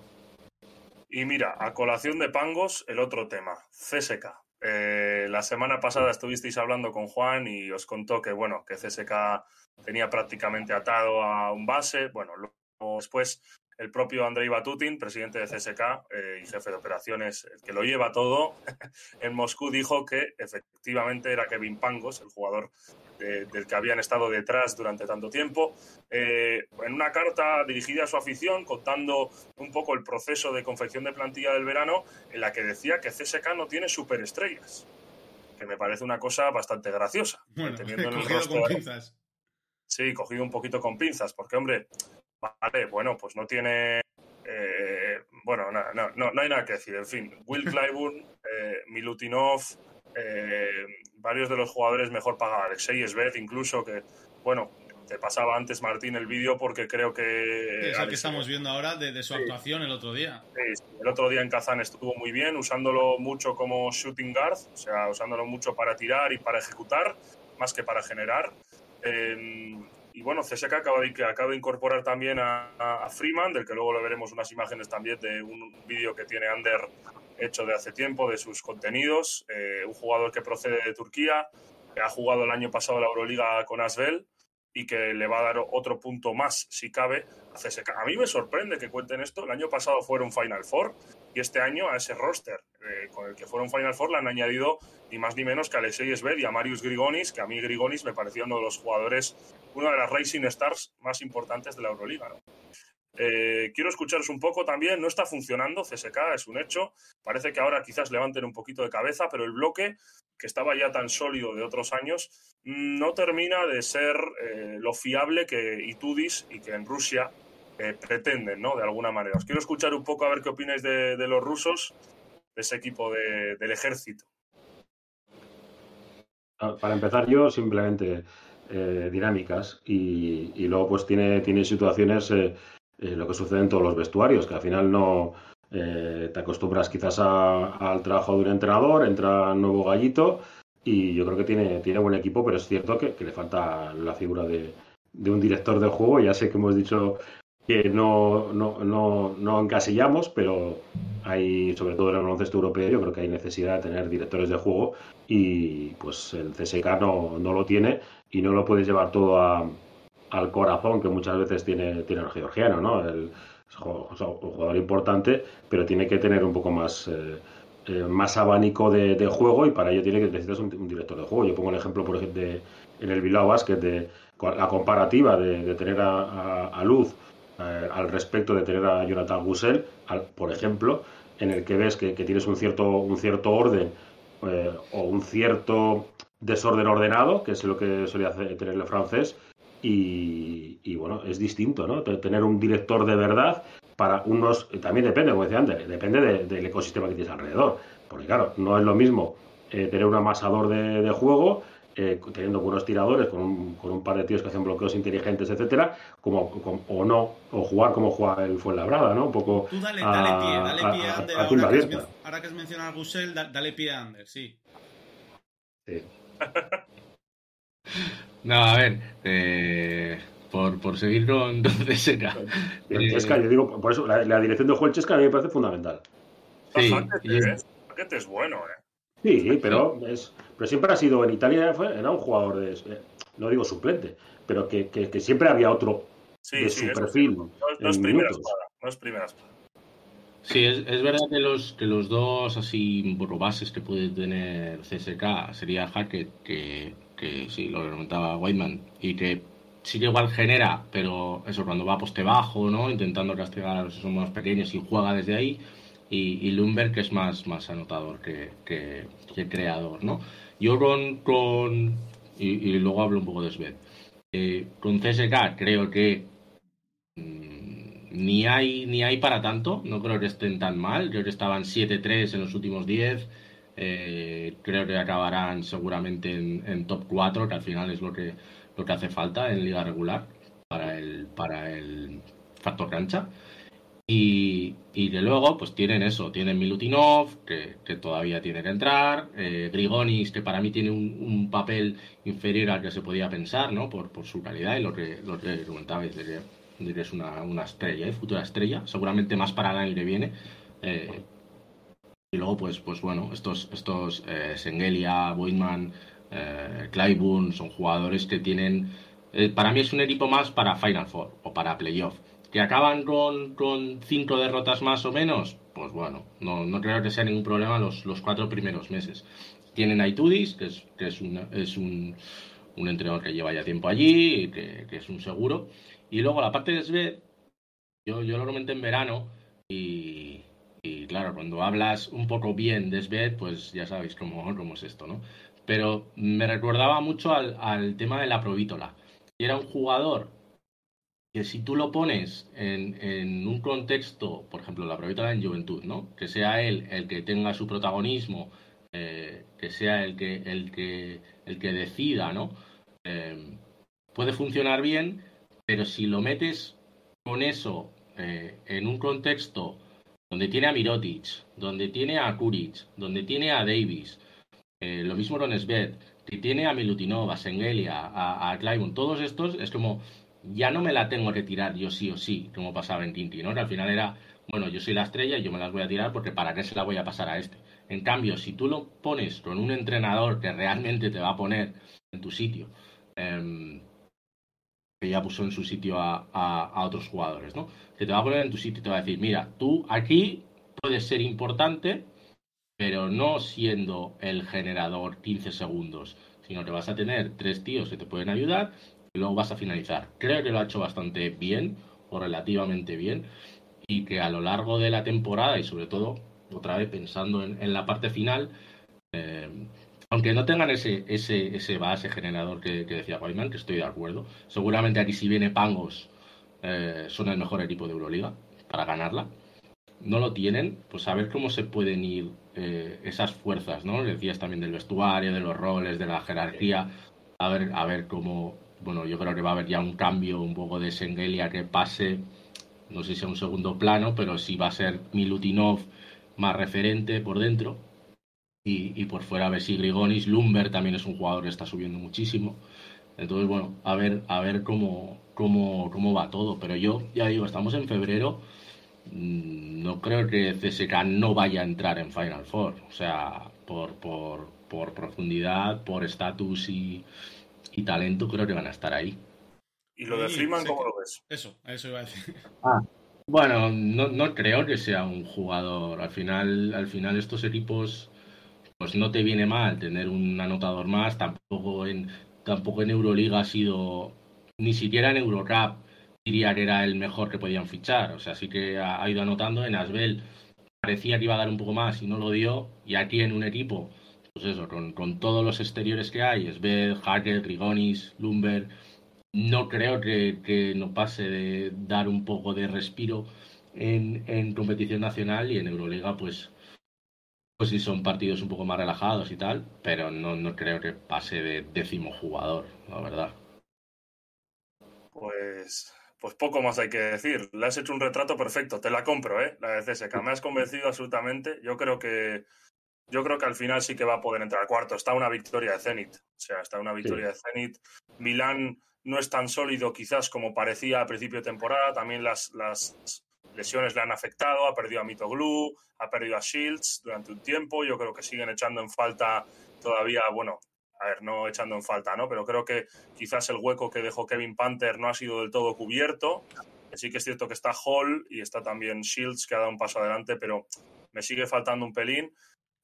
Y mira, a colación de Pangos, el otro tema, CSK. Eh, la semana pasada estuvisteis hablando con Juan y os contó que bueno, que CSK tenía prácticamente atado a un base. Bueno, luego después el propio Andrei Batutin, presidente de CSK eh, y jefe de operaciones, el que lo lleva todo, <laughs> en Moscú dijo que efectivamente era Kevin Pangos, el jugador del que habían estado detrás durante tanto tiempo, eh, en una carta dirigida a su afición, contando un poco el proceso de confección de plantilla del verano, en la que decía que CSK no tiene superestrellas, que me parece una cosa bastante graciosa. Bueno, teniendo <laughs> en el rostro, con pinzas. Sí, cogido un poquito con pinzas, porque hombre, vale, bueno, pues no tiene eh, bueno, no, no, no, hay nada que decir. En fin, Will Clyburn, eh, Milutinov, eh, varios de los jugadores mejor pagados, Alexei Sved incluso, que, bueno, te pasaba antes, Martín, el vídeo porque creo que... Es el que estamos viendo ahora de, su actuación el otro día. Sí, el otro día en Kazán estuvo muy bien, usándolo mucho como shooting guard, o sea, usándolo mucho para tirar y para ejecutar, más que para generar. Eh, y bueno, CSK acaba de, acaba de incorporar también a, Freeman, del que luego le veremos unas imágenes también de un vídeo que tiene Ander hecho de hace tiempo, de sus contenidos. Eh, un jugador que procede de Turquía, que ha jugado el año pasado la Euroliga con Asbel y que le va a dar otro punto más, si cabe, a CSK. A mí me sorprende que cuenten esto. El año pasado fueron Final Four y este año a ese roster eh, con el que fueron Final Four le han añadido ni más ni menos que a Alexei Sved y a Marius Grigonis, que a mí Grigonis me pareció uno de los jugadores, una de las Racing Stars más importantes de la Euroliga. Eh, quiero escucharos un poco también, no está funcionando CSK, es un hecho, parece que ahora quizás levanten un poquito de cabeza, pero el bloque, que estaba ya tan sólido de otros años, no termina de ser eh, lo fiable que Itudis y que en Rusia eh, pretenden, ¿no? De alguna manera. Os quiero escuchar un poco a ver qué opináis de, los rusos, de ese equipo del ejército. Ah, para empezar yo, simplemente dinámicas y, luego pues tiene, tiene situaciones, lo que sucede en todos los vestuarios, que al final no te acostumbras quizás al trabajo de un entrenador, entra nuevo gallito y yo creo que tiene, tiene buen equipo, pero es cierto que, le falta la figura de, de, un director de juego. Ya sé que hemos dicho que no, no, no, no encasillamos, pero hay, sobre todo en el baloncesto europeo, yo creo que hay necesidad de tener directores de juego y pues el CSK no, no lo tiene y no lo puedes llevar todo al corazón que muchas veces tiene, tiene el georgiano, ¿no? El, es un jugador importante, pero tiene que tener un poco más, eh, eh, más abanico de, juego y para ello tiene que necesitas un, director de juego. Yo pongo el ejemplo, por ejemplo, en el Bilbao Basket de la comparativa de, tener a Luz eh, al respecto de tener a Jonathan Gussell, por ejemplo, en el que ves que, tienes un cierto, un cierto orden o un cierto desorden ordenado, que es lo que solía tener el francés, y, bueno, es distinto, ¿no? Tener un director de verdad para unos, también depende, como decía antes, depende del ecosistema que tienes alrededor, porque claro, no es lo mismo eh, tener un amasador de, de juego eh, teniendo buenos tiradores, con un, con un, par de tíos que hacen bloqueos inteligentes, etcétera, como, o no, o jugar como juega el Fuenlabrada, ¿no? Un poco. Tú dale, dale pie, dale pie a, Ander. ahora, que es, ahora, que has, mencionado a Gusel, dale pie a Ander, sí. Sí. <laughs> no, a ver, eh, por, por seguir con <laughs> Chesca. Eh, Chesca, yo digo, por eso, la, la dirección de juego del Chesca a mí me parece fundamental. Sí, el paquete es bueno, ¿eh? Sí, pero, es, pero siempre ha sido en Italia, era un jugador de, eh, no digo suplente, pero que, que, siempre había otro de su perfil. No, es primera espada, no es primera Sí, es, es, verdad que los, que los dos así bases que puede tener CSK sería Hackett, que, que sí, lo comentaba Whiteman, y que sí que igual genera, pero eso cuando va a poste bajo, ¿no? Intentando castigar a los que son más pequeños y juega desde ahí y, y Lumber, que es más, más anotador que, que, creador, ¿no? Yo con, con y, luego hablo un poco de Sved. Eh, con CSK creo que mm, ni hay ni hay para tanto, no creo que estén tan mal, creo que estaban 7-3 en los últimos 10, eh, creo que acabarán seguramente en, top 4, que al final es lo que, lo que hace falta en liga regular para el, para el factor cancha. Y, y de luego, pues tienen eso, tienen Milutinov, que, que todavía tiene que entrar, eh, Grigonis, que para mí tiene un, papel inferior al que se podía pensar, ¿no? Por, por su calidad y lo que, lo que comentabais de que, es una, una estrella, ¿eh? futura estrella, seguramente más para el año que viene. Eh, y luego, pues, pues bueno, estos, estos eh, Sengelia, eh, Clyburn, son jugadores que tienen... Eh, para mí es un equipo más para Final Four o para Playoff ¿Que acaban con, con, cinco derrotas más o menos? Pues bueno, no, creo que sea ningún problema los, los cuatro primeros meses. Tienen a Itudis, que es, que es, es un, un, entrenador que lleva ya tiempo allí, que, que es un seguro. Y luego la parte de Sved, yo, yo lo comenté en verano y, y claro, cuando hablas un poco bien de Sved, pues ya sabéis cómo, cómo es esto, ¿no? Pero me recordaba mucho al, al tema de la Provítola. Era un jugador que si tú lo pones en, en, un contexto, por ejemplo, la proyecta en Juventud, ¿no? Que sea él el que tenga su protagonismo, eh, que sea el que, el que, el que decida, ¿no? Eh, puede funcionar bien, pero si lo metes con eso eh, en un contexto donde tiene a Mirotic, donde tiene a Kuric, donde tiene a Davis, lo mismo con Svet, que tiene a Milutinov, a Sengelia, a, a todos estos es como ya no me la tengo que tirar yo sí o sí, como pasaba en Tinti, ¿no? Al final era, bueno, yo soy la estrella y yo me las voy a tirar porque ¿para qué se la voy a pasar a este? En cambio, si tú lo pones con un entrenador que realmente te va a poner en tu sitio, em, que ya puso en su sitio a, a, otros jugadores, ¿no? Que te va a poner en tu sitio y te va a decir, mira, tú aquí puedes ser importante, pero no siendo el generador 15 segundos, sino que vas a tener tres tíos que te pueden ayudar y luego vas a finalizar. Creo que lo ha hecho bastante bien o relativamente bien y que a lo largo de la temporada y sobre todo, otra vez pensando en, la parte final, eh, aunque no tengan ese, ese, ese base generador que, decía Guayman, que estoy de acuerdo, seguramente aquí si viene Pangos eh, son el mejor equipo de Euroliga para ganarla. No lo tienen, pues a ver cómo se pueden ir eh, esas fuerzas, ¿no? Decías también del vestuario, de los roles, de la jerarquía a ver, a ver cómo, bueno, yo creo que va a haber ya un cambio un poco de Sengelia que pase, no sé si a un segundo plano, pero sí va a ser Milutinov más referente por dentro. Y, y por fuera a ver si Grigonis, Lumber también es un jugador que está subiendo muchísimo. Entonces, bueno, a ver, a ver cómo, cómo, cómo va todo. Pero yo, ya digo, estamos en febrero. Mm, no creo que CSK no vaya a entrar en Final Four. O sea, por, por, por profundidad, por estatus y, y talento, creo que van a estar ahí. ¿Y lo de Freeman cómo que- lo ves? Eso, eso iba a decir. <laughs> Bueno, no, no creo que sea un jugador. Al final, al final estos equipos, pues no te viene mal tener un anotador más. Tampoco en, tampoco en Euroliga ha sido, ni siquiera en Eurocup diría que era el mejor que podían fichar. O sea, sí que ha, ido anotando. En Asbel parecía que iba a dar un poco más y no lo dio. Y aquí en un equipo, pues eso, con, con todos los exteriores que hay, Asbel, Hacker, Grigonis, Lumber, no creo que, que no pase de dar un poco de respiro en, en competición nacional y en Euroliga, pues, pues sí son partidos un poco más relajados y tal, pero no, no creo que pase de décimo jugador, la verdad. Pues, pues poco más hay que decir. Le has hecho un retrato perfecto. Te la compro, ¿eh? La de CSK. Me has convencido absolutamente. Yo creo que yo creo que al final sí que va a poder entrar cuarto. Está una victoria de Zenit. O sea, está una victoria de Zenit. Milán no es tan sólido quizás como parecía a principio de temporada. También las, las lesiones le han afectado. Ha perdido a Mitoglu, ha perdido a Shields durante un tiempo. Yo creo que siguen echando en falta todavía, bueno, a ver, no echando en falta, ¿no? Pero creo que quizás el hueco que dejó Kevin Panther no ha sido del todo cubierto. Sí que es cierto que está Hall y está también Shields, que ha dado un paso adelante, pero me sigue faltando un pelín.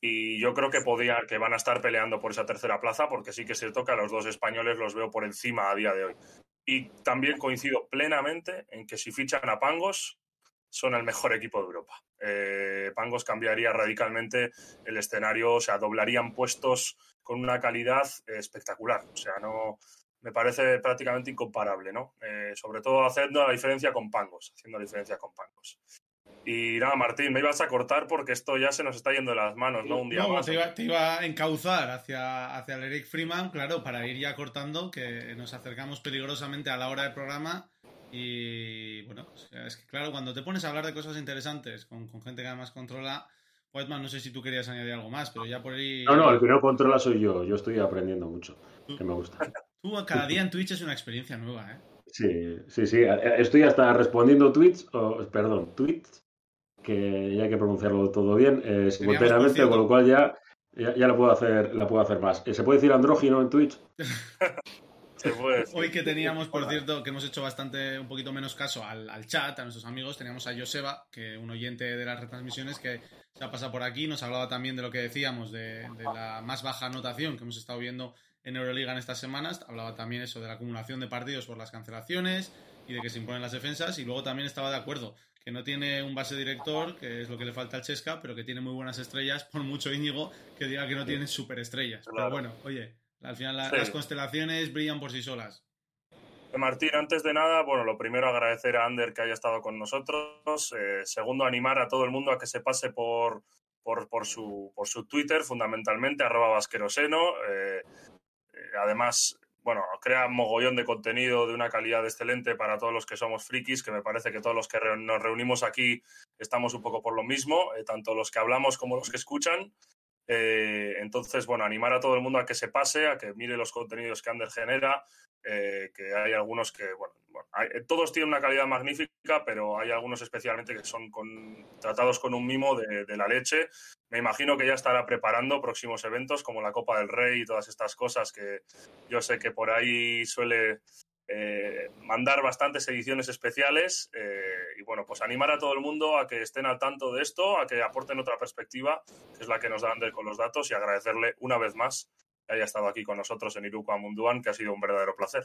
Y yo creo que podía, que van a estar peleando por esa tercera plaza, porque sí que es cierto que a los dos españoles los veo por encima a día de hoy. Y también coincido plenamente en que si fichan a Pangos, son el mejor equipo de Europa. Eh, Pangos cambiaría radicalmente el escenario, o sea, doblarían puestos con una calidad espectacular. O sea, no me parece prácticamente incomparable, ¿no? Eh, sobre todo haciendo la diferencia con Pangos, haciendo la diferencia con Pangos. Y nada, Martín, me ibas a cortar porque esto ya se nos está yendo de las manos, ¿no? Un día No, más. te, iba, te iba a encauzar hacia, hacia el Eric Freeman, claro, para ir ya cortando, que nos acercamos peligrosamente a la hora del programa. Y bueno, sea, es que claro, cuando te pones a hablar de cosas interesantes con, con gente que además controla, Whiteman, no sé si tú querías añadir algo más, pero ya por ahí. No, no, el que no controla soy yo. Yo estoy aprendiendo mucho, que me gusta. Tú cada día en Twitch es una experiencia nueva, ¿eh? Sí, sí, sí. Estoy hasta respondiendo tweets, o, perdón, tweets, que ya hay que pronunciarlo todo bien, eh, simultáneamente, con lo cual ya, ya, ya, la, puedo hacer, la puedo hacer más. ¿Se puede decir andrógino en Twitch? <laughs> Hoy que teníamos, por cierto, que hemos hecho bastante, un poquito menos caso al, al, chat, a nuestros amigos, teníamos a Joseba, que un oyente de las retransmisiones que se ha pasado por aquí, nos hablaba también de lo que decíamos, de, de la más baja anotación que hemos estado viendo en Euroliga en estas semanas, hablaba también eso de la acumulación de partidos por las cancelaciones y de que se imponen las defensas, y luego también estaba de acuerdo que no tiene un base director, que es lo que le falta al Chesca, pero que tiene muy buenas estrellas, por mucho Íñigo que diga que no tiene superestrellas. Pero bueno, oye, al final la, sí. las constelaciones brillan por sí solas. Martín, antes de nada, bueno, lo primero agradecer a Ander que haya estado con nosotros. Eh, segundo, animar a todo el mundo a que se pase por, por, por, su, por su Twitter, fundamentalmente, arroba vasqueroseno. Eh, eh, además, bueno, crea mogollón de contenido de una calidad excelente para todos los que somos frikis, que me parece que todos los que nos reunimos aquí estamos un poco por lo mismo, eh, tanto los que hablamos como los que escuchan. Eh, entonces, bueno, animar a todo el mundo a que se pase, a que mire los contenidos que Ander genera, eh, que hay algunos que, bueno, bueno hay, todos tienen una calidad magnífica, pero hay algunos especialmente que son con, tratados con un mimo de, la leche. Me imagino que ya estará preparando próximos eventos como la Copa del Rey y todas estas cosas que yo sé que por ahí suele eh, mandar bastantes ediciones especiales eh, y bueno, pues animar a todo el mundo a que estén al tanto de esto, a que aporten otra perspectiva, que es la que nos da Ander con los datos y agradecerle una vez más que haya estado aquí con nosotros en Iruko Munduan, que ha sido un verdadero placer.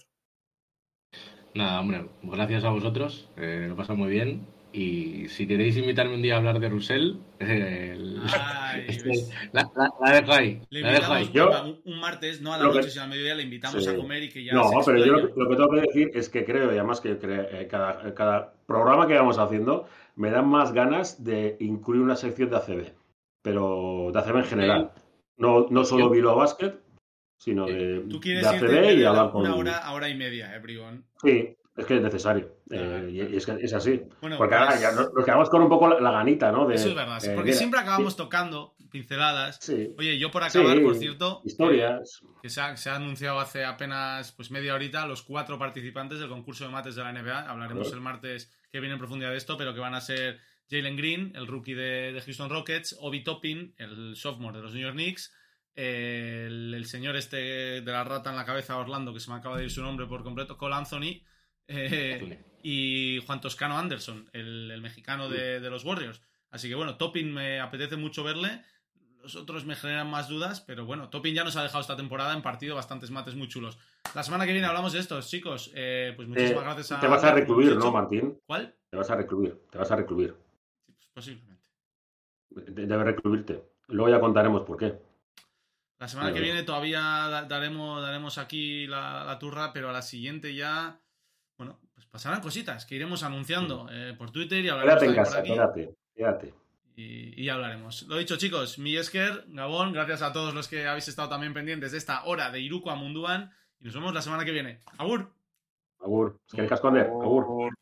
Nada, hombre, gracias a vosotros, eh, lo paso muy bien. Y si queréis invitarme un día a hablar de Russell, <laughs> el... Ay, <laughs> este, la, la, la, dejo ahí. Le la dejo ahí. Yo, un, martes, no a la noche, que... sino al mediodía, le invitamos sí. a comer y que ya. No, pero yo lo, que tengo que decir es que creo, y además que creo, eh, cada, cada programa que vamos haciendo, me dan más ganas de incluir una sección de ACB, pero de ACB en general. No, no solo Bilbao Basket, sino de, Tú quieres de irte en y hablar con... una hora a hora y media, eh, Bribón. Sí, es que es necesario. Eh, y- es, que es así. Bueno, Porque ahora pues- ya nos, nos quedamos con un poco la, la ganita, ¿no? De, Eso es verdad, eh, porque mira, siempre acabamos tocando pinceladas. Sí, Oye, yo por acabar, Sí, por cierto, historias. que se ha, se ha anunciado hace apenas pues media horita los cuatro participantes del concurso de mates de la NBA. Hablaremos el martes que viene en profundidad de esto, pero que van a ser Jalen Green, el rookie de, de Houston Rockets, Obi Toppin, el sophomore de los New York Knicks, eh, el, el señor este de la rata en la cabeza Orlando, que se me acaba de ir su nombre por completo, Cole Anthony, eh, y Juan Toscano Anderson, el, el mexicano de, de los Warriors. Así que bueno, Toppin me apetece mucho verle. Los otros me generan más dudas, pero bueno, Toppin ya nos ha dejado esta temporada en partido bastantes mates muy chulos. La semana que viene hablamos de estos, chicos. Eh, pues muchísimas Eh, gracias a. te vas a recluir. ¿no, Martín? ¿Cuál? Te vas a recluir, te vas a recluir. Sí, pues posiblemente. De- Debe recluirte. Luego ya contaremos por qué. La semana que viene todavía da- daremos, daremos aquí la, la turra, pero a la siguiente ya. Pues pasarán cositas que iremos anunciando eh, por Twitter y hablaremos Quédate en casa, aquí. quédate, quédate. y, hablaremos. Lo dicho, chicos, mi Esker, Gabón, gracias a todos los que habéis estado también pendientes de esta hora de Iruko a Munduan y nos vemos la semana que viene. ¡Agur! Agur. Es que el casco Agur. Por-